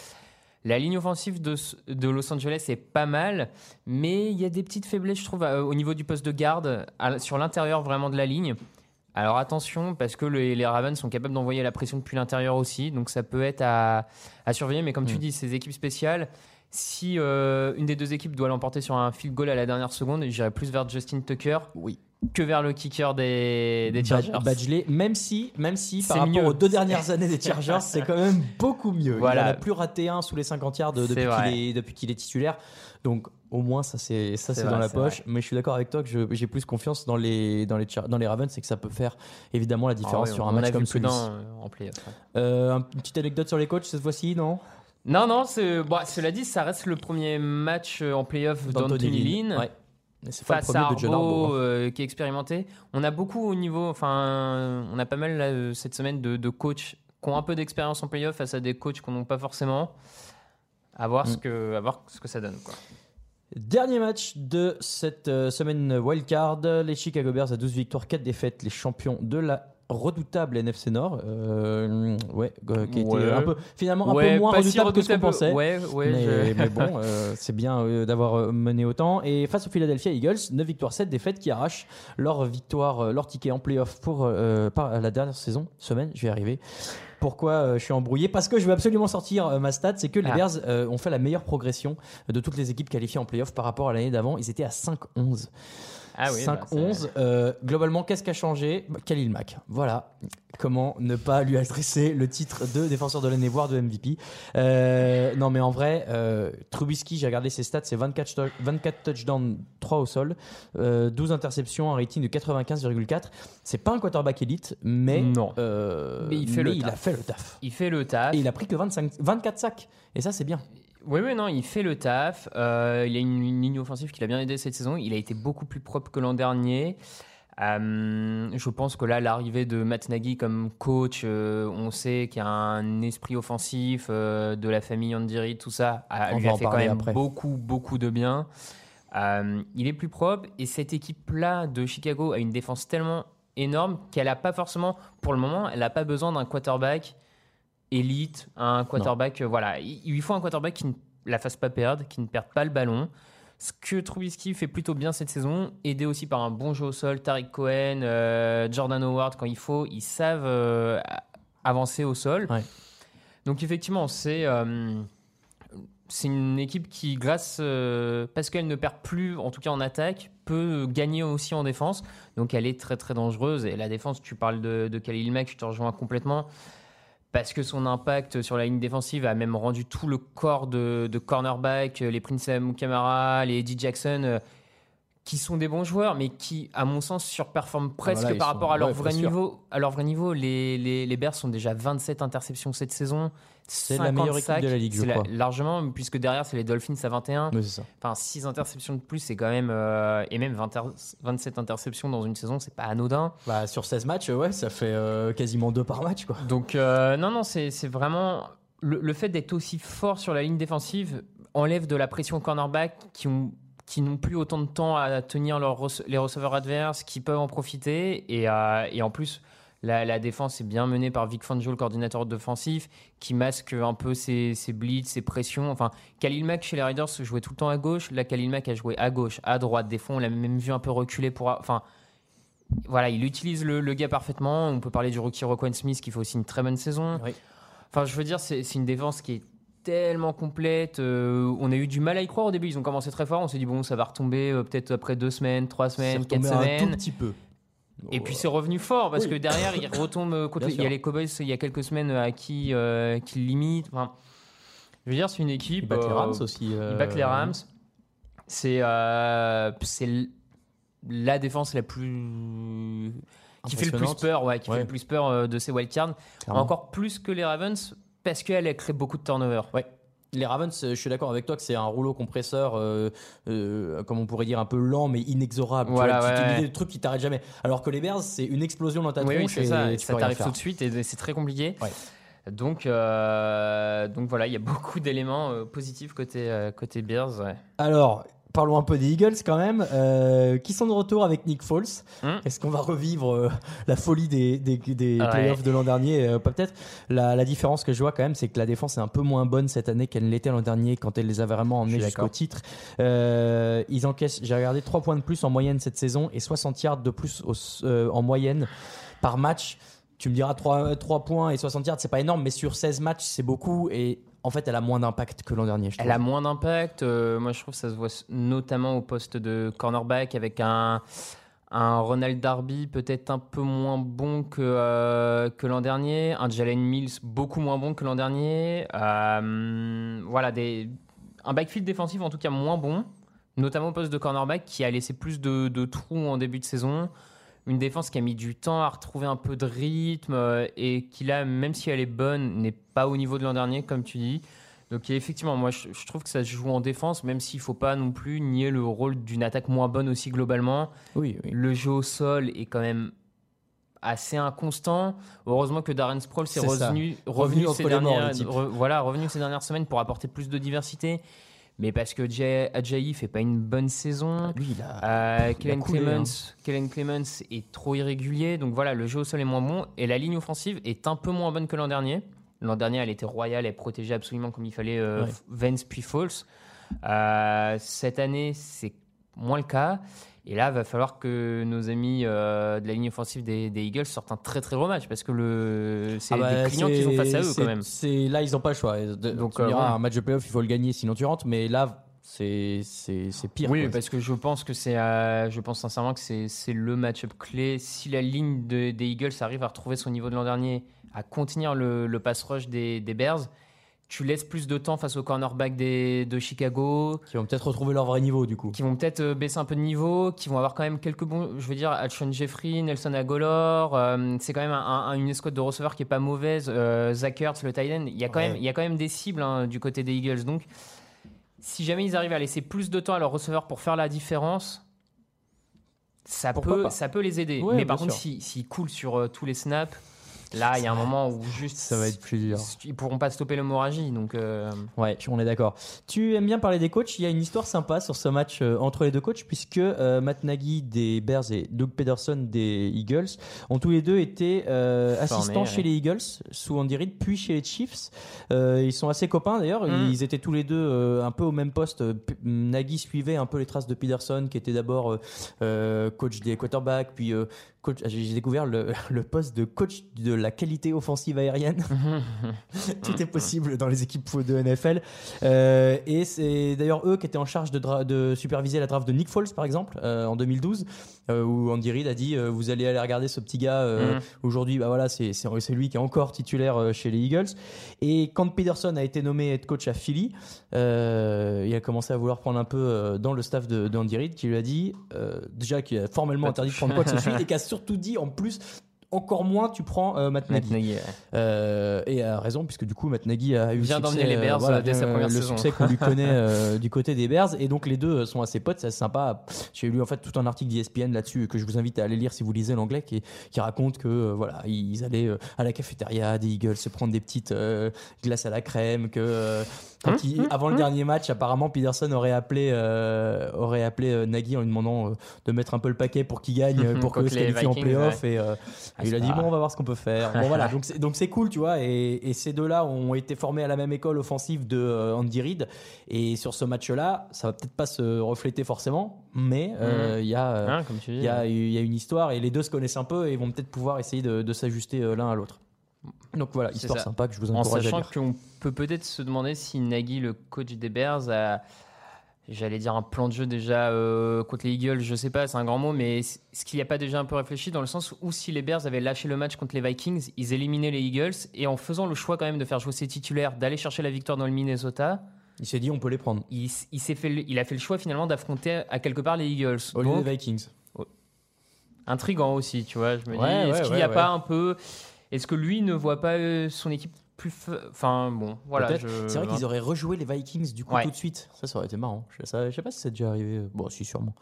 la ligne offensive de, de Los Angeles est pas mal, mais il y a des petites faiblesses, je trouve, au niveau du poste de garde, à- sur l'intérieur vraiment de la ligne. Alors attention, parce que les, les Ravens sont capables d'envoyer la pression depuis l'intérieur aussi, donc ça peut être à, à surveiller. Mais comme tu Mm. dis, ces équipes spéciales, si euh, une des deux équipes doit l'emporter sur un field goal à la dernière seconde, j'irais plus vers Justin Tucker Oui. que vers le kicker des, des Chargers. Bad- Badgley, même si, même si par rapport mieux. aux deux dernières années des Chargers, c'est quand même beaucoup mieux. Voilà. Il en a plus raté un sous les 50 yards de- depuis qu'il est, titulaire. Donc au moins ça c'est ça dans la poche. Mais je suis d'accord avec toi que j'ai plus confiance dans les dans les Char- dans les Ravens, c'est que ça peut faire évidemment la différence Ah sur un match a comme celui-ci. Euh, une petite anecdote sur les coachs cette fois-ci, non? Non, non, bon, cela dit, ça reste le premier match euh, en playoff d'Anthony Lynn. Ouais. Mais pas face à Harbaugh. hein. euh, qui est expérimenté. On a beaucoup au niveau, enfin, on a pas mal là, euh, cette semaine de, de coachs qui ont un peu d'expérience en playoff face à des coachs qu'on n'a pas forcément. À voir, ce Mm. que, à voir ce que ça donne. Quoi. Dernier match de cette semaine wildcard, les Chicago Bears à 12 victoires, 4 défaites, les champions de la redoutable NFC Nord, euh, ouais, euh, qui Ouais. un peu, finalement un Ouais, peu moins pas si redoutable que ce qu'on redoutable. pensait. Ouais, mais, je- mais bon, euh, c'est bien d'avoir mené autant. Et face aux Philadelphia Eagles, 9 victoires, 7 défaites qui arrachent leur victoire, leur ticket en playoff pour par la dernière saison, semaine, je vais y arriver. Pourquoi euh, je suis embrouillé? Parce que je veux absolument sortir euh, ma stat, c'est que les Ah. Bears euh, ont fait la meilleure progression de toutes les équipes qualifiées en playoff par rapport à l'année d'avant. Ils étaient à 5-11. Ah oui, bah, 5-11. Euh, globalement, qu'est-ce qui a changé? Bah, Khalil Mack. Voilà. Comment ne pas lui adresser le titre de défenseur de l'année, voire de MVP Euh, Non, mais en vrai, euh, Trubisky, j'ai regardé ses stats, c'est 24, tou- 24 touchdowns, 3 au sol, euh, 12 interceptions, un rating de 95,4. C'est pas un quarterback élite, mais, Non. Mais il fait le il a fait le taf. Il fait le taf. Et il a pris que 25, 24 sacs. Et ça, c'est bien. Oui, oui, non, il fait le taf. Euh, il a une, une ligne offensive qui l'a bien aidé cette saison. Il a été beaucoup plus propre que l'an dernier. Euh, je pense que là, l'arrivée de Matt Nagy comme coach, euh, on sait qu'il y a un esprit offensif euh, de la famille Andy Reid, tout ça, a, lui a fait quand même après. beaucoup, beaucoup de bien. Il est plus propre et cette équipe-là de Chicago a une défense tellement énorme qu'elle n'a pas forcément, pour le moment, elle n'a pas besoin d'un quarterback élite, un quarterback, euh, voilà, il il lui faut un quarterback qui ne la fasse pas perdre, qui ne perde pas le ballon. Ce que Trubisky fait plutôt bien cette saison, aidé aussi par un bon jeu au sol, Tariq Cohen, euh, Jordan Howard quand il faut, ils savent euh, avancer au sol. Ouais. Donc effectivement, c'est c'est une équipe qui, grâce parce qu'elle ne perd plus, en tout cas en attaque, peut gagner aussi en défense. Donc elle est très très dangereuse. Et la défense, tu parles de, de Khalil Mack, je te rejoins complètement. Parce que son impact sur la ligne défensive a même rendu tout le corps de, de cornerback, les Prince Camara, les Eddie Jackson, euh, qui sont des bons joueurs, mais qui, à mon sens, surperforment presque Voilà, ils par sont- rapport à leur ouais, vrai niveau. À leur vrai niveau, les, les, les Bears sont déjà 27 interceptions cette saison. C'est la 50 meilleure équipe sacs. de la ligue, je C'est la- crois. largement, puisque derrière, c'est les Dolphins à 21. Oui, c'est ça. Enfin, 6 interceptions de plus, c'est quand même. euh, et même 20 27 interceptions dans une saison, c'est pas anodin. Bah, sur 16 matchs, ouais, ça fait euh, quasiment 2 par match, quoi. Donc, euh, non, non, c'est vraiment. Le, le fait d'être aussi fort sur la ligne défensive enlève de la pression cornerback qui ont qui n'ont plus autant de temps à tenir rece- les receveurs adverses, qui peuvent en profiter. Et, euh, et en plus, la, la défense est bien menée par Vic Fangio, le coordinateur défensif, qui masque un peu ses, ses blitz, ses pressions. Enfin, Khalil Mack chez les Raiders jouait tout le temps à gauche. Là, Khalil Mack a joué à gauche, à droite. Des fois, on l'a même vu un peu reculer pour. Enfin, voilà, il utilise le, le gars parfaitement. On peut parler du rookie Roquan Smith qui fait aussi une très bonne saison. Oui. Enfin, je veux dire, c'est une défense qui est tellement complète. Euh, on a eu du mal à y croire au début. Ils ont commencé très fort. On s'est dit, bon, ça va retomber euh, peut-être après deux semaines, trois semaines, quatre retombé un tout semaines. petit peu. Et puis c'est revenu fort parce Oui. que derrière, il retombe euh, contre Il y a les Cowboys il y a quelques semaines à qui, euh, qui le limitent. Enfin, je veux dire, c'est une équipe. Ils battent les Rams aussi. ils battent les Rams. C'est la défense la plus qui fait le plus peur, ouais, qui Ouais. fait le plus peur de ces wildcards. Encore plus que les Ravens parce qu'elle a créé beaucoup de turnovers. Ouais. Les Ravens, euh, je suis d'accord avec toi que c'est un rouleau compresseur, euh, euh, comme on pourrait dire, un peu lent mais inexorable. Tu Voilà, vois, tu- tu- ouais. des trucs qui t'arrêtent jamais. Alors que les Bears, c'est une explosion dans ta Oui, oui, tronche c'est et ça. Ça t'arrive tout de suite et c'est très compliqué. Ouais. Donc, euh, donc voilà, il y a beaucoup d'éléments positifs côté, côté Bears. Alors, parlons un peu des Eagles quand même, euh, qui sont de retour avec Nick Foles? Hum. Est-ce qu'on va revivre euh, la folie des, des, des Ouais. playoffs de l'an dernier? Euh, peut-être. La, la différence que je vois quand même, c'est que la défense est un peu moins bonne cette année qu'elle ne l'était l'an dernier quand elle les a vraiment emmenés jusqu'au titre. Euh, ils encaissent, j'ai regardé 3 points de plus en moyenne cette saison et 60 yards de plus au- euh, en moyenne par match. Tu me diras 3, 3 points et 60 yards, c'est pas énorme, mais sur 16 matchs, c'est beaucoup et en fait, elle a moins d'impact que l'an dernier. Je Elle a moins d'impact. euh, moi, je trouve que ça se voit notamment au poste de cornerback avec un, un Ronald Darby peut-être un peu moins bon que, euh, que l'an dernier. Un Jalen Mills beaucoup moins bon que l'an dernier. Euh, voilà, des, un backfield défensif en tout cas moins bon, notamment au poste de cornerback qui a laissé plus de, de trous en début de saison. Une défense qui a mis du temps à retrouver un peu de rythme euh, et qui là, même si elle est bonne, n'est pas au niveau de l'an dernier, comme tu dis. Donc effectivement, moi je, je trouve que ça se joue en défense, même s'il faut pas non plus nier le rôle d'une attaque moins bonne aussi globalement. Oui, oui. Le jeu au sol est quand même assez inconstant. Heureusement que Darren Sproles est C'est ça. revenu, Revenu revenu, entre ces dernières, re- voilà, revenu ces dernières semaines pour apporter plus de diversité. Mais parce que Jay Ajayi fait pas une bonne saison. Lui, il a- Euh, il a Kellen, coulé, Clemens, hein. Kellen Clemens est trop irrégulier, donc voilà, le jeu au sol est moins bon et la ligne offensive est un peu moins bonne que l'an dernier. L'an dernier, elle était royale, elle protégeait absolument comme il fallait euh, Ouais. Vance puis Falls. Euh, cette année, c'est moins le cas. Et là, il va falloir que nos amis euh, de la ligne offensive des, des Eagles sortent un très très gros match parce que le, c'est Ah bah, des clients qu'ils ont face à eux quand même. c'est- là, ils n'ont pas le choix. De- Donc, euh, diras, ouais. un match de playoff, il faut le gagner, sinon tu rentres. Mais là, c'est pire. Oui, quoi. parce que je pense que c'est, euh, je pense sincèrement que c'est, c'est le match-up clé. Si la ligne de- des Eagles arrive à retrouver son niveau de l'an dernier, à contenir le, le pass rush des, des Bears, tu laisses plus de temps face au cornerback des, de Chicago, Qui vont peut-être retrouver leur vrai niveau du coup. qui vont peut-être euh, baisser un peu de niveau, qui vont avoir quand même quelques bons, je veux dire, Alshon Jeffrey, Nelson Agolor, euh, c'est quand même un- un- une escouade de receveurs qui est pas mauvaise, euh, Zach Ertz, le tight end, il y a quand Ouais. même, il y a quand même des cibles hein, du côté des Eagles, donc si jamais ils arrivent à laisser plus de temps à leurs receveurs pour faire la différence, ça Pourquoi peut, pas ça peut les aider. Ouais, Mais par contre, sûr. si- s'ils coulent sur euh, tous les snaps, là, il y a un moment où juste Ça va être plus dur. ils pourront pas stopper l'hémorragie, donc. euh, Ouais, on est d'accord. Tu aimes bien parler des coachs? Il y a une histoire sympa sur ce match euh, entre les deux coachs, puisque euh, Matt Nagy des Bears et Doug Pederson des Eagles ont tous les deux été assistants ouais. chez les Eagles sous Andy Reid, puis chez les Chiefs. Ils sont assez copains d'ailleurs. Mm. Ils étaient tous les deux un peu au même poste. P- Nagy suivait un peu les traces de Pederson, qui était d'abord coach des quarterbacks, puis coach. J'ai découvert le, le poste de coach de la qualité offensive aérienne. Tout est possible dans les équipes de NFL. Euh, et c'est d'ailleurs eux qui étaient en charge de, superviser la draft de Nick Foles, par exemple, euh, en 2012, euh, où Andy Reid a dit Vous allez aller regarder ce petit gars. Mhm. Aujourd'hui, bah voilà, c'est lui qui est encore titulaire chez les Eagles. Et quand Peterson a été nommé head coach à Philly, il a commencé à vouloir prendre un peu dans le staff de, de Andy Reid, qui lui a dit déjà qu'il a formellement interdit de prendre quoi que ce soit, et qui a surtout dit en plus encore moins tu prends euh, Matt Matt Nagy. Ouais. Euh, et a raison, puisque du coup, Matt Nagy a eu le Vient succès, d'emmener les Bears, voilà, euh, dès sa euh, première le saison. succès qu'on lui connaît euh, du côté des Bears. Et donc, les deux sont assez potes, c'est assez sympa. J'ai lu en fait tout un article d'ESPN là-dessus que je vous invite à aller lire si vous lisez l'anglais, qui, qui raconte que euh, voilà, ils allaient euh, à la cafétéria des Eagles se prendre des petites euh, glaces à la crème, que euh, quand Hum, il- avant le dernier match, apparemment, Peterson aurait appelé, euh, aurait appelé euh, Nagy en lui demandant euh, de mettre un peu le paquet pour qu'il gagne, pour que se qualifie en playoff. ouais. Et, euh, Ah, il a dit bon, on va voir ce qu'on peut faire. Bon voilà, donc c'est donc c'est cool, tu vois. Et, et ces deux-là ont été formés à la même école offensive de euh, Andy Reid. Et sur ce match-là, ça va peut-être pas se refléter forcément, mais euh, il y a euh, Hein, il y, a, il y a une histoire et les deux se connaissent un peu et vont peut-être pouvoir essayer de, de s'ajuster l'un à l'autre. Donc voilà, histoire sympa que je vous En encourage à sachant lire. qu'on peut peut-être se demander si Nagy, le coach des Bears, a, j'allais dire un plan de jeu déjà euh, contre les Eagles, je sais pas, c'est un grand mot, mais est-ce qu'il n'y a pas déjà un peu réfléchi dans le sens où si les Bears avaient lâché le match contre les Vikings, ils éliminaient les Eagles et en faisant le choix quand même de faire jouer ses titulaires, d'aller chercher la victoire dans le Minnesota, Il s'est dit on peut les prendre. il, s'est fait, il a fait le choix finalement d'affronter à quelque part les Eagles. Au lieu Donc, des Vikings. intrigant aussi, tu vois. Je me dis, Ouais, est-ce ouais, qu'il n'y a pas un peu. Est-ce que lui ne voit pas euh, son équipe plus. Enfin, bon, voilà. Je- C'est vrai qu'ils auraient rejoué les Vikings du coup Ouais. tout de suite. Ça, ça aurait été marrant. Je sais, je sais pas si c'est déjà arrivé. Bon, si, sûrement.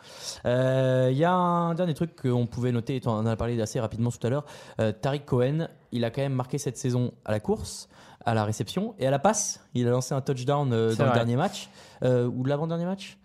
Euh, Il y a un dernier truc qu'on pouvait noter, on en a parlé assez rapidement tout à l'heure. Euh, Tariq Cohen, il a quand même marqué cette saison à la course, à la réception et à la passe. Il a lancé un touchdown euh, dans le dernier match, euh, ou l'avant-dernier match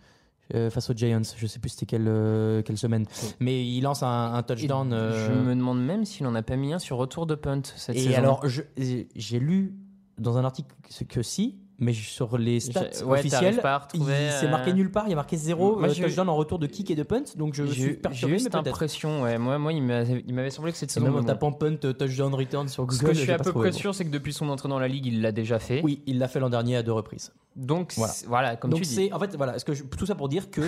euh, face aux Giants. Je sais plus c'était quelle, euh, quelle semaine. Mais il lance un, touchdown. euh, Je me demande même s'il en a pas mis un sur retour de punt cette et saison. alors, j'ai lu dans un article que- que si, mais sur les stats J'ai- ouais, il retrouver, s'est euh, marqué nulle part. Il y a marqué zéro Moi, euh, j'ai- touchdown en retour de kick et de punt. Donc je j'ai suis j'ai perturbé, eu mais cette impression. Ouais. Moi, moi, il m'avait semblé que cette Et saison. même en bon. tapant punt, euh, touchdown, return sur Ce Google, que je suis j'ai à peu près sûr, c'est que depuis son entrée dans la ligue, il l'a déjà fait. Oui, il l'a fait l'an dernier à deux reprises. Donc Voilà. c'est- voilà, comme Donc tu dis. c'est en fait voilà, ce que je- tout ça pour dire que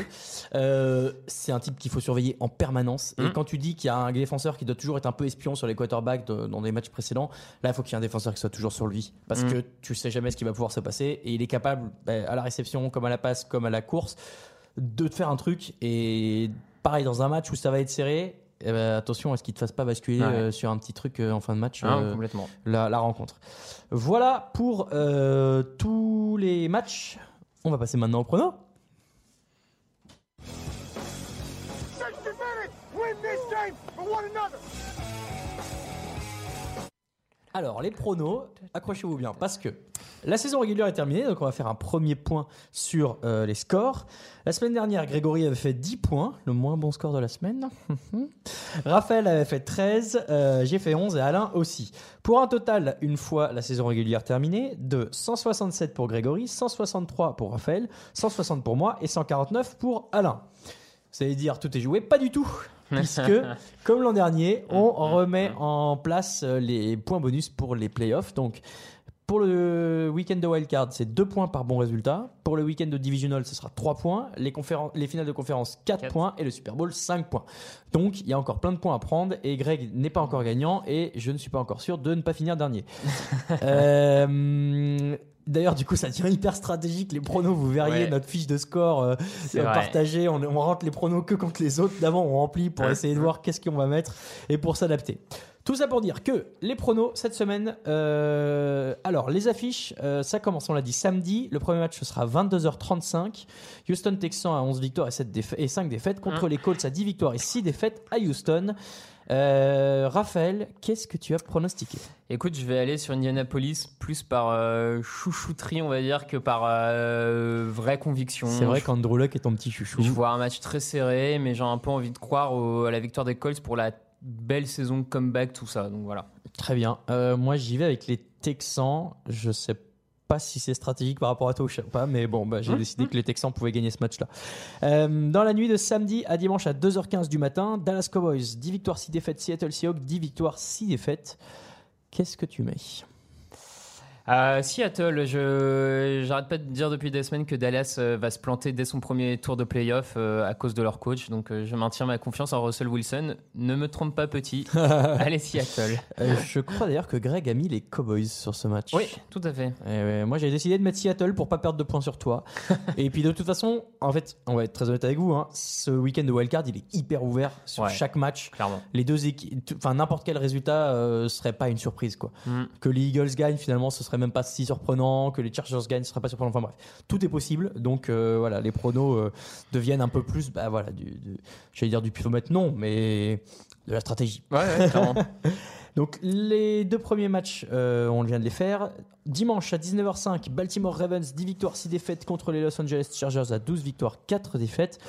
euh, c'est un type qu'il faut surveiller en permanence. Et Mhm. quand tu dis qu'il y a un défenseur qui doit toujours être un peu espion sur les quarterbacks de- dans des matchs précédents, là il faut qu'il y ait un défenseur qui soit toujours sur lui parce Mhm. que tu sais jamais ce qui va pouvoir se passer et il est capable ben, à la réception comme à la passe comme à la course de te faire un truc et pareil dans un match où ça va être serré. eh ben, attention à ce qu'il te fasse pas basculer Ouais. euh, sur un petit truc euh, en fin de match Hein, euh, complètement. la, la rencontre. Voilà pour tous les matchs. On va passer maintenant au prono. Alors, les pronos, accrochez-vous bien, parce que la saison régulière est terminée, donc on va faire un premier point sur euh, les scores. La semaine dernière, Grégory avait fait 10 points, le moins bon score de la semaine. Raphaël avait fait 13, euh, j'ai fait 11 et Alain aussi. Pour un total, une fois la saison régulière terminée, de 167 pour Grégory, 163 pour Raphaël, 160 pour moi et 149 pour Alain. Vous allez dire tout est joué, pas du tout. Puisque, comme l'an dernier, on remet en place euh, les points bonus pour les playoffs. Donc, pour le week-end de wildcard, c'est 2 points par bon résultat. Pour le week-end de divisional, ce sera 3 points. Les, finales de conférence, 4, Quatre. points. Et le Super Bowl, 5 points. Donc, il y a encore plein de points à prendre. Et Greg n'est pas encore gagnant. Et je ne suis pas encore sûr de ne pas finir dernier. Euh, D'ailleurs, du coup, ça devient hyper stratégique. Les pronos, vous verriez Ouais. notre fiche de score euh, euh, partagée. On, on rentre les pronos que contre les autres. D'avant, on remplit pour essayer de voir qu'est-ce qu'on va mettre et pour s'adapter. Tout ça pour dire que les pronos cette semaine. euh, alors, les affiches, euh, ça commence, on l'a dit, samedi. Le premier match, ce sera 22h35. Houston Texans à 11 victoires et, 7 défa- et 5 défaites contre les Colts à 10 victoires et 6 défaites à Houston. Euh, Raphaël, qu'est-ce que tu as pronostiqué? Écoute, je vais aller sur Indianapolis plus par euh, chouchouterie, on va dire, que par euh, vraie conviction. C'est vrai qu'Andrew Luck est ton petit chouchou. Je vois un match très serré, mais j'ai un peu envie de croire au- à la victoire des Colts pour la belle saison comeback, tout ça. Donc voilà. Très bien. Euh, moi, j'y vais avec les Texans. Je sais pas si c'est stratégique par rapport à toi ou pas, mais bon, bah, j'ai décidé que les Texans pouvaient gagner ce match-là. Euh, dans la nuit de samedi à dimanche à 2h15 du matin, Dallas Cowboys, 10 victoires, 6 défaites, Seattle Seahawks, 10 victoires, 6 défaites. Qu'est-ce que tu mets? Euh, Seattle, je j'arrête pas de dire depuis des semaines que Dallas euh, va se planter dès son premier tour de playoff euh, à cause de leur coach. Donc euh, je maintiens ma confiance en Russell Wilson. Ne me trompe pas, petit. Allez, Seattle. Euh, je crois d'ailleurs que Greg a mis les Cowboys sur ce match. Oui, tout à fait. Eh moi j'ai décidé de mettre Seattle pour pas perdre de points sur toi. et puis de toute façon, en fait, on va être très honnête avec vous, hein, ce week-end de wildcard il est hyper ouvert sur Ouais. chaque match. Clairement. Les deux équipes, enfin n'importe quel résultat euh, serait pas une surprise quoi. Mm. Que les Eagles gagnent finalement, ce serait même pas si surprenant. Que les Chargers gagnent, ce serait pas surprenant. Enfin bref, tout est possible. Donc euh, voilà, les pronos euh, deviennent un peu plus, bah voilà, du, du- j'allais dire du pivomètre non, mais de la stratégie. Ouais, ouais, clairement. Donc les deux premiers matchs, euh, on vient de les faire. Dimanche à 19h05, Baltimore Ravens 10 victoires, 6 défaites contre les Los Angeles Chargers à 12 victoires, 4 défaites.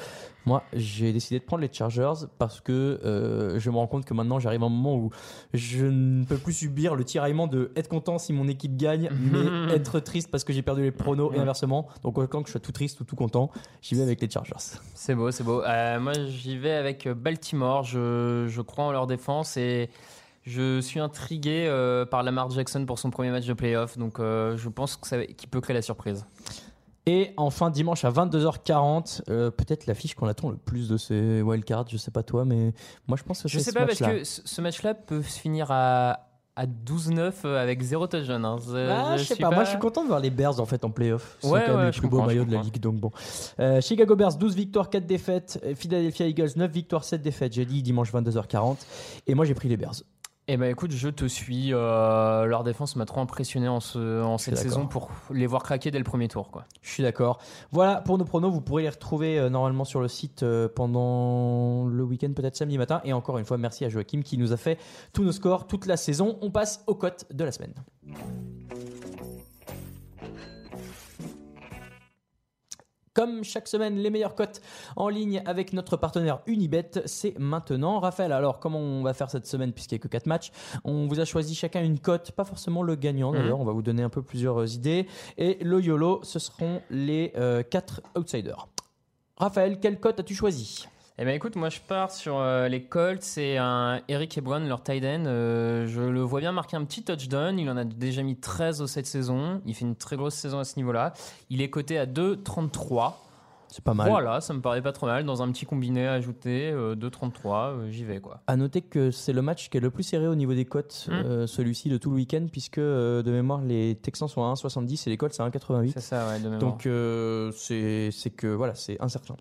Moi, j'ai décidé de prendre les Chargers parce que euh, je me rends compte que maintenant j'arrive à un moment où je ne peux plus subir le tiraillement de être content si mon équipe gagne, mais être triste parce que j'ai perdu les pronos et inversement. Donc que je sois tout triste ou tout content, j'y vais avec les Chargers. C'est beau, c'est beau. Euh, moi, j'y vais avec Baltimore. Je, je crois en leur défense et je suis intrigué euh, par Lamar Jackson pour son premier match de playoff. Donc, euh, je pense qu'il peut créer la surprise. Et enfin, dimanche à 22h40, euh, peut-être l'affiche qu'on attend le plus de ces wildcards, je sais pas toi, mais moi je pense que Je c'est sais ce parce match-là. que ce match-là peut se finir à, à 12-9 euh, avec 0 touchdown. hein. Je- Ah, je sais suis pas. moi je suis content de voir les Bears en fait en playoff. C'est Ouais, quand même ouais, je plus je maillots de la ligue, donc bon. Euh, Chicago Bears 12 victoires, 4 défaites. Euh, Philadelphia Eagles 9 victoires, 7 défaites. J'ai dit dimanche 22h40. Et moi j'ai pris les Bears. Eh ben écoute, je te suis. euh, leur défense m'a trop impressionné en, ce- en cette saison pour les voir craquer dès le premier tour. Quoi. Je suis d'accord. Voilà pour nos pronos. Vous pourrez les retrouver euh, normalement sur le site euh, pendant le week-end, peut-être samedi matin. Et encore une fois, merci à Joachim qui nous a fait tous nos scores toute la saison. On passe aux cotes de la semaine. Comme chaque semaine, les meilleures cotes en ligne avec notre partenaire Unibet, c'est maintenant. Raphaël, alors comment on va faire cette semaine puisqu'il n'y a que 4 matchs? On vous a choisi chacun une cote, pas forcément le gagnant d'ailleurs, on va vous donner un peu plusieurs euh, idées. Et le YOLO, ce seront les 4 outsiders. Raphaël, quelle cote as-tu choisi? Eh ben écoute, moi je pars sur euh, les Colts. C'est un Eric Ebron, leur tight end. Euh, je le vois bien marquer un petit touchdown. Il en a déjà mis 13 au cette saison. Il fait une très grosse saison à ce niveau-là. Il est coté à 2,33. C'est pas mal. Voilà, ça me paraît pas trop mal. Dans un petit combiné ajouté, euh, 2,33, euh, j'y vais quoi. À noter que c'est le match qui est le plus serré au niveau des cotes, euh, celui-ci de tout le week-end, puisque de mémoire, les Texans sont à 1,70 et les Colts à 1,88. C'est ça, ouais, de mémoire. Donc c'est que voilà, c'est incertain.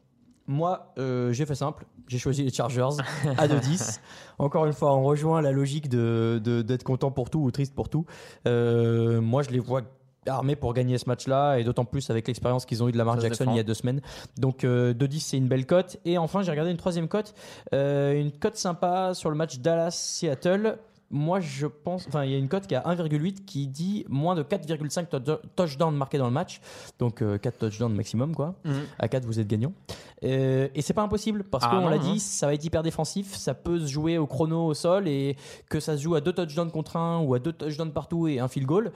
Moi, euh, j'ai fait simple. J'ai choisi les Chargers à 2-10. Encore une fois, on rejoint la logique de de- d'être content pour tout ou triste pour tout. Euh, moi, je les vois armés pour gagner ce match-là, et d'autant plus avec l'expérience qu'ils ont eu de Lamar Ça se Jackson il y a deux semaines. Donc euh, 2-10, c'est une belle cote. Et enfin, j'ai regardé une troisième cote, euh, une cote sympa sur le match Dallas-Seattle. Moi, je pense, enfin, il y a une cote qui à 1,8 qui dit moins de 4,5 tou- touchdowns marqués dans le match. Donc euh, 4 touchdowns maximum, quoi. Mhm. À 4, vous êtes gagnant. Euh, et c'est pas impossible parce Ah qu'on l'a dit, ça va être hyper défensif. Ça peut se jouer au chrono au sol et que ça se joue à 2 touchdowns contre 1 ou à 2 touchdowns partout et un field goal.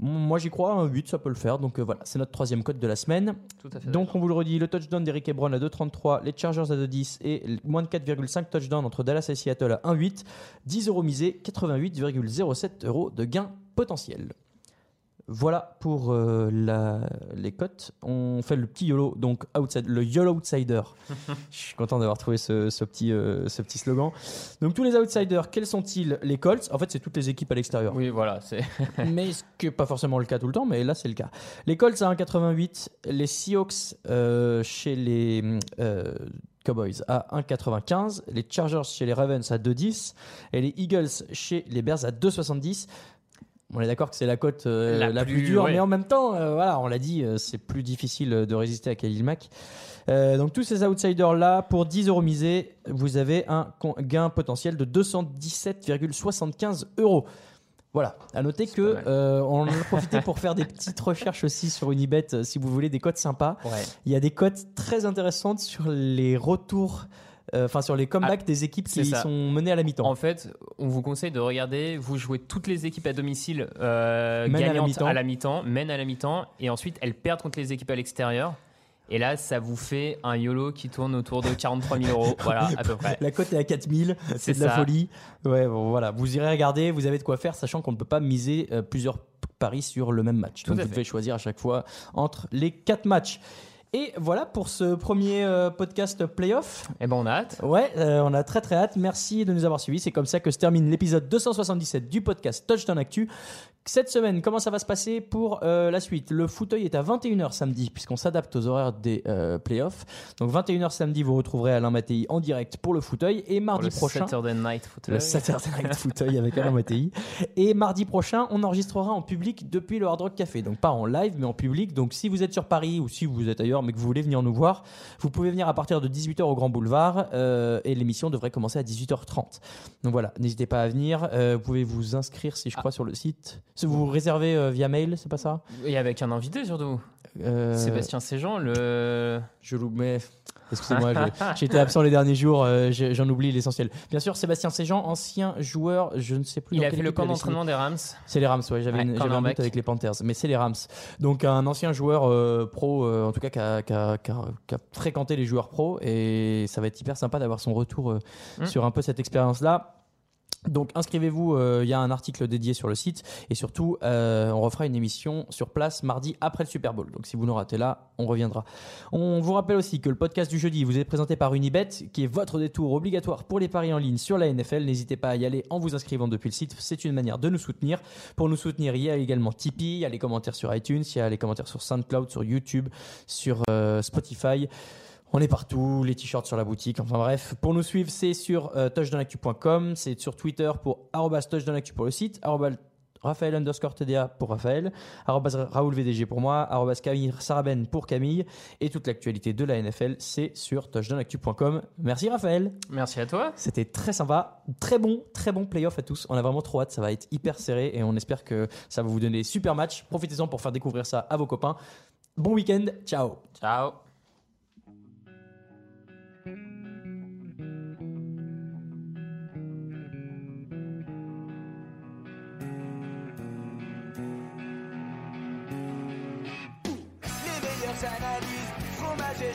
Moi, j'y crois, un 8, ça peut le faire. Donc euh, voilà, c'est notre troisième cote de la semaine. Tout à fait. Donc on vous le redit, le touchdown d'Eric Ebron à 2,33, les Chargers à 2,10 et moins de 4,5 touchdowns entre Dallas et Seattle à 1,8. 10 euros misés, 88,07 euros de gain potentiel. Voilà pour euh, la- les cotes. On fait le petit YOLO, donc outside, le YOLO Outsider. Je suis content d'avoir trouvé ce, ce petit, euh, ce petit slogan. Donc tous les outsiders, quels sont-ils? Les Colts, en fait c'est toutes les équipes à l'extérieur Oui, voilà. C'est... mais ce qui n'est pas forcément le cas tout le temps, mais là c'est le cas. Les Colts à 1,88, les Seahawks euh, chez les Cowboys à 1,95, les Chargers chez les Ravens à 2,10 et les Eagles chez les Bears à 2,70. On est d'accord que c'est la cote euh, la, La plus, plus- dure, ouais. mais en même temps, euh, voilà, on l'a dit, euh, c'est plus difficile de résister à Khalil Mack. Donc tous ces outsiders là, pour 10 euros misés, vous avez un gain potentiel de 217,75 euros. Voilà, à noter que euh, on en a profité pour faire des petites recherches aussi sur Unibet si vous voulez des cotes sympas. Ouais. Il y a des cotes très intéressantes sur les retours, euh, enfin sur les comebacks des équipes qui ça. sont menées à la mi-temps. En fait, on vous conseille de regarder, vous jouez toutes les équipes à domicile euh, Mènent à la gagnantes mi-temps. à la mi-temps, mènent à la mi-temps, et ensuite elles perdent contre les équipes à l'extérieur. Et là, ça vous fait un YOLO qui tourne autour de 43 000 euros. Voilà, à peu près. La cote est à 4000, c'est C'est de la folie. Ouais, bon, voilà, vous irez regarder, vous avez de quoi faire, sachant qu'on ne peut pas miser euh, plusieurs pari sur le même match. Tout Donc vous fait. devez choisir à chaque fois entre les quatre matchs. Et voilà pour ce premier euh, podcast playoff. Eh ben, on a hâte. Ouais, euh, on a très très hâte. Merci de nous avoir suivis. C'est comme ça que se termine l'épisode 277 du podcast Touchdown Actu. Cette semaine, comment ça va se passer pour euh, la suite? Le fauteuil est à 21h samedi, puisqu'on s'adapte aux horaires des euh, playoffs. Donc 21h samedi, vous retrouverez Alain Mattei en direct pour le fauteuil. Et mardi le prochain. Saturday Night Football. Le Saturday Night Fauteuil avec Alain Mattei. Et mardi prochain, on enregistrera en public depuis le Hard Rock Café. Donc pas en live, mais en public. Donc si vous êtes sur Paris ou si vous êtes ailleurs, mais que vous voulez venir nous voir, vous pouvez venir à partir de 18h au Grand Boulevard. euh, et l'émission devrait commencer à 18h30. Donc voilà, n'hésitez pas à venir. Euh, vous pouvez vous inscrire, si je crois, sur le site. Vous vous réservez euh, via mail, c'est pas ça? Et avec un invité surtout. Euh, Sébastien Séjean, le. Je l'oublie. mais Excusez-moi, j'étais absent les derniers jours, euh, j'en oublie l'essentiel. Bien sûr, Sébastien Séjean, ancien joueur, je ne sais plus. Il a fait le camp d'entraînement des Rams. C'est les Rams, ouais, j'avais Ouais, un doute avec les Panthers, mais c'est les Rams. Donc un ancien joueur euh, pro, euh, en tout cas qui a, fréquenté les joueurs pro, et ça va être hyper sympa d'avoir son retour euh, Mm. sur un peu cette expérience-là. Donc inscrivez-vous, euh, il y a un article dédié sur le site et surtout euh, on refera une émission sur place mardi après le Super Bowl. Donc si vous nous ratez là, on reviendra. On vous rappelle aussi que le podcast du jeudi vous est présenté par Unibet qui est votre détour obligatoire pour les paris en ligne sur la NFL. N'hésitez pas à y aller en vous inscrivant depuis le site, c'est une manière de nous soutenir. Pour nous soutenir, il y a également Tipeee, il y a les commentaires sur iTunes, il y a les commentaires sur SoundCloud, sur YouTube, sur euh, Spotify. On est partout, les t-shirts sur la boutique, enfin bref. Pour nous suivre, c'est sur euh, touchdownactu.com, c'est sur Twitter pour arrobas touchdownactu pour le site, arrobas Raphaël underscore TDA pour Raphaël, arrobas Raoul VDG pour moi, arrobas Camille Saraben pour Camille, et toute l'actualité de la NFL, c'est sur touchdownactu.com. Merci Raphaël, Merci à toi. c'était très sympa, très bon, très bon playoff à tous. On a vraiment trop hâte, ça va être hyper serré et on espère que ça va vous donner des super matchs. Profitez-en pour faire découvrir ça à vos copains. Bon week-end, ciao Ciao.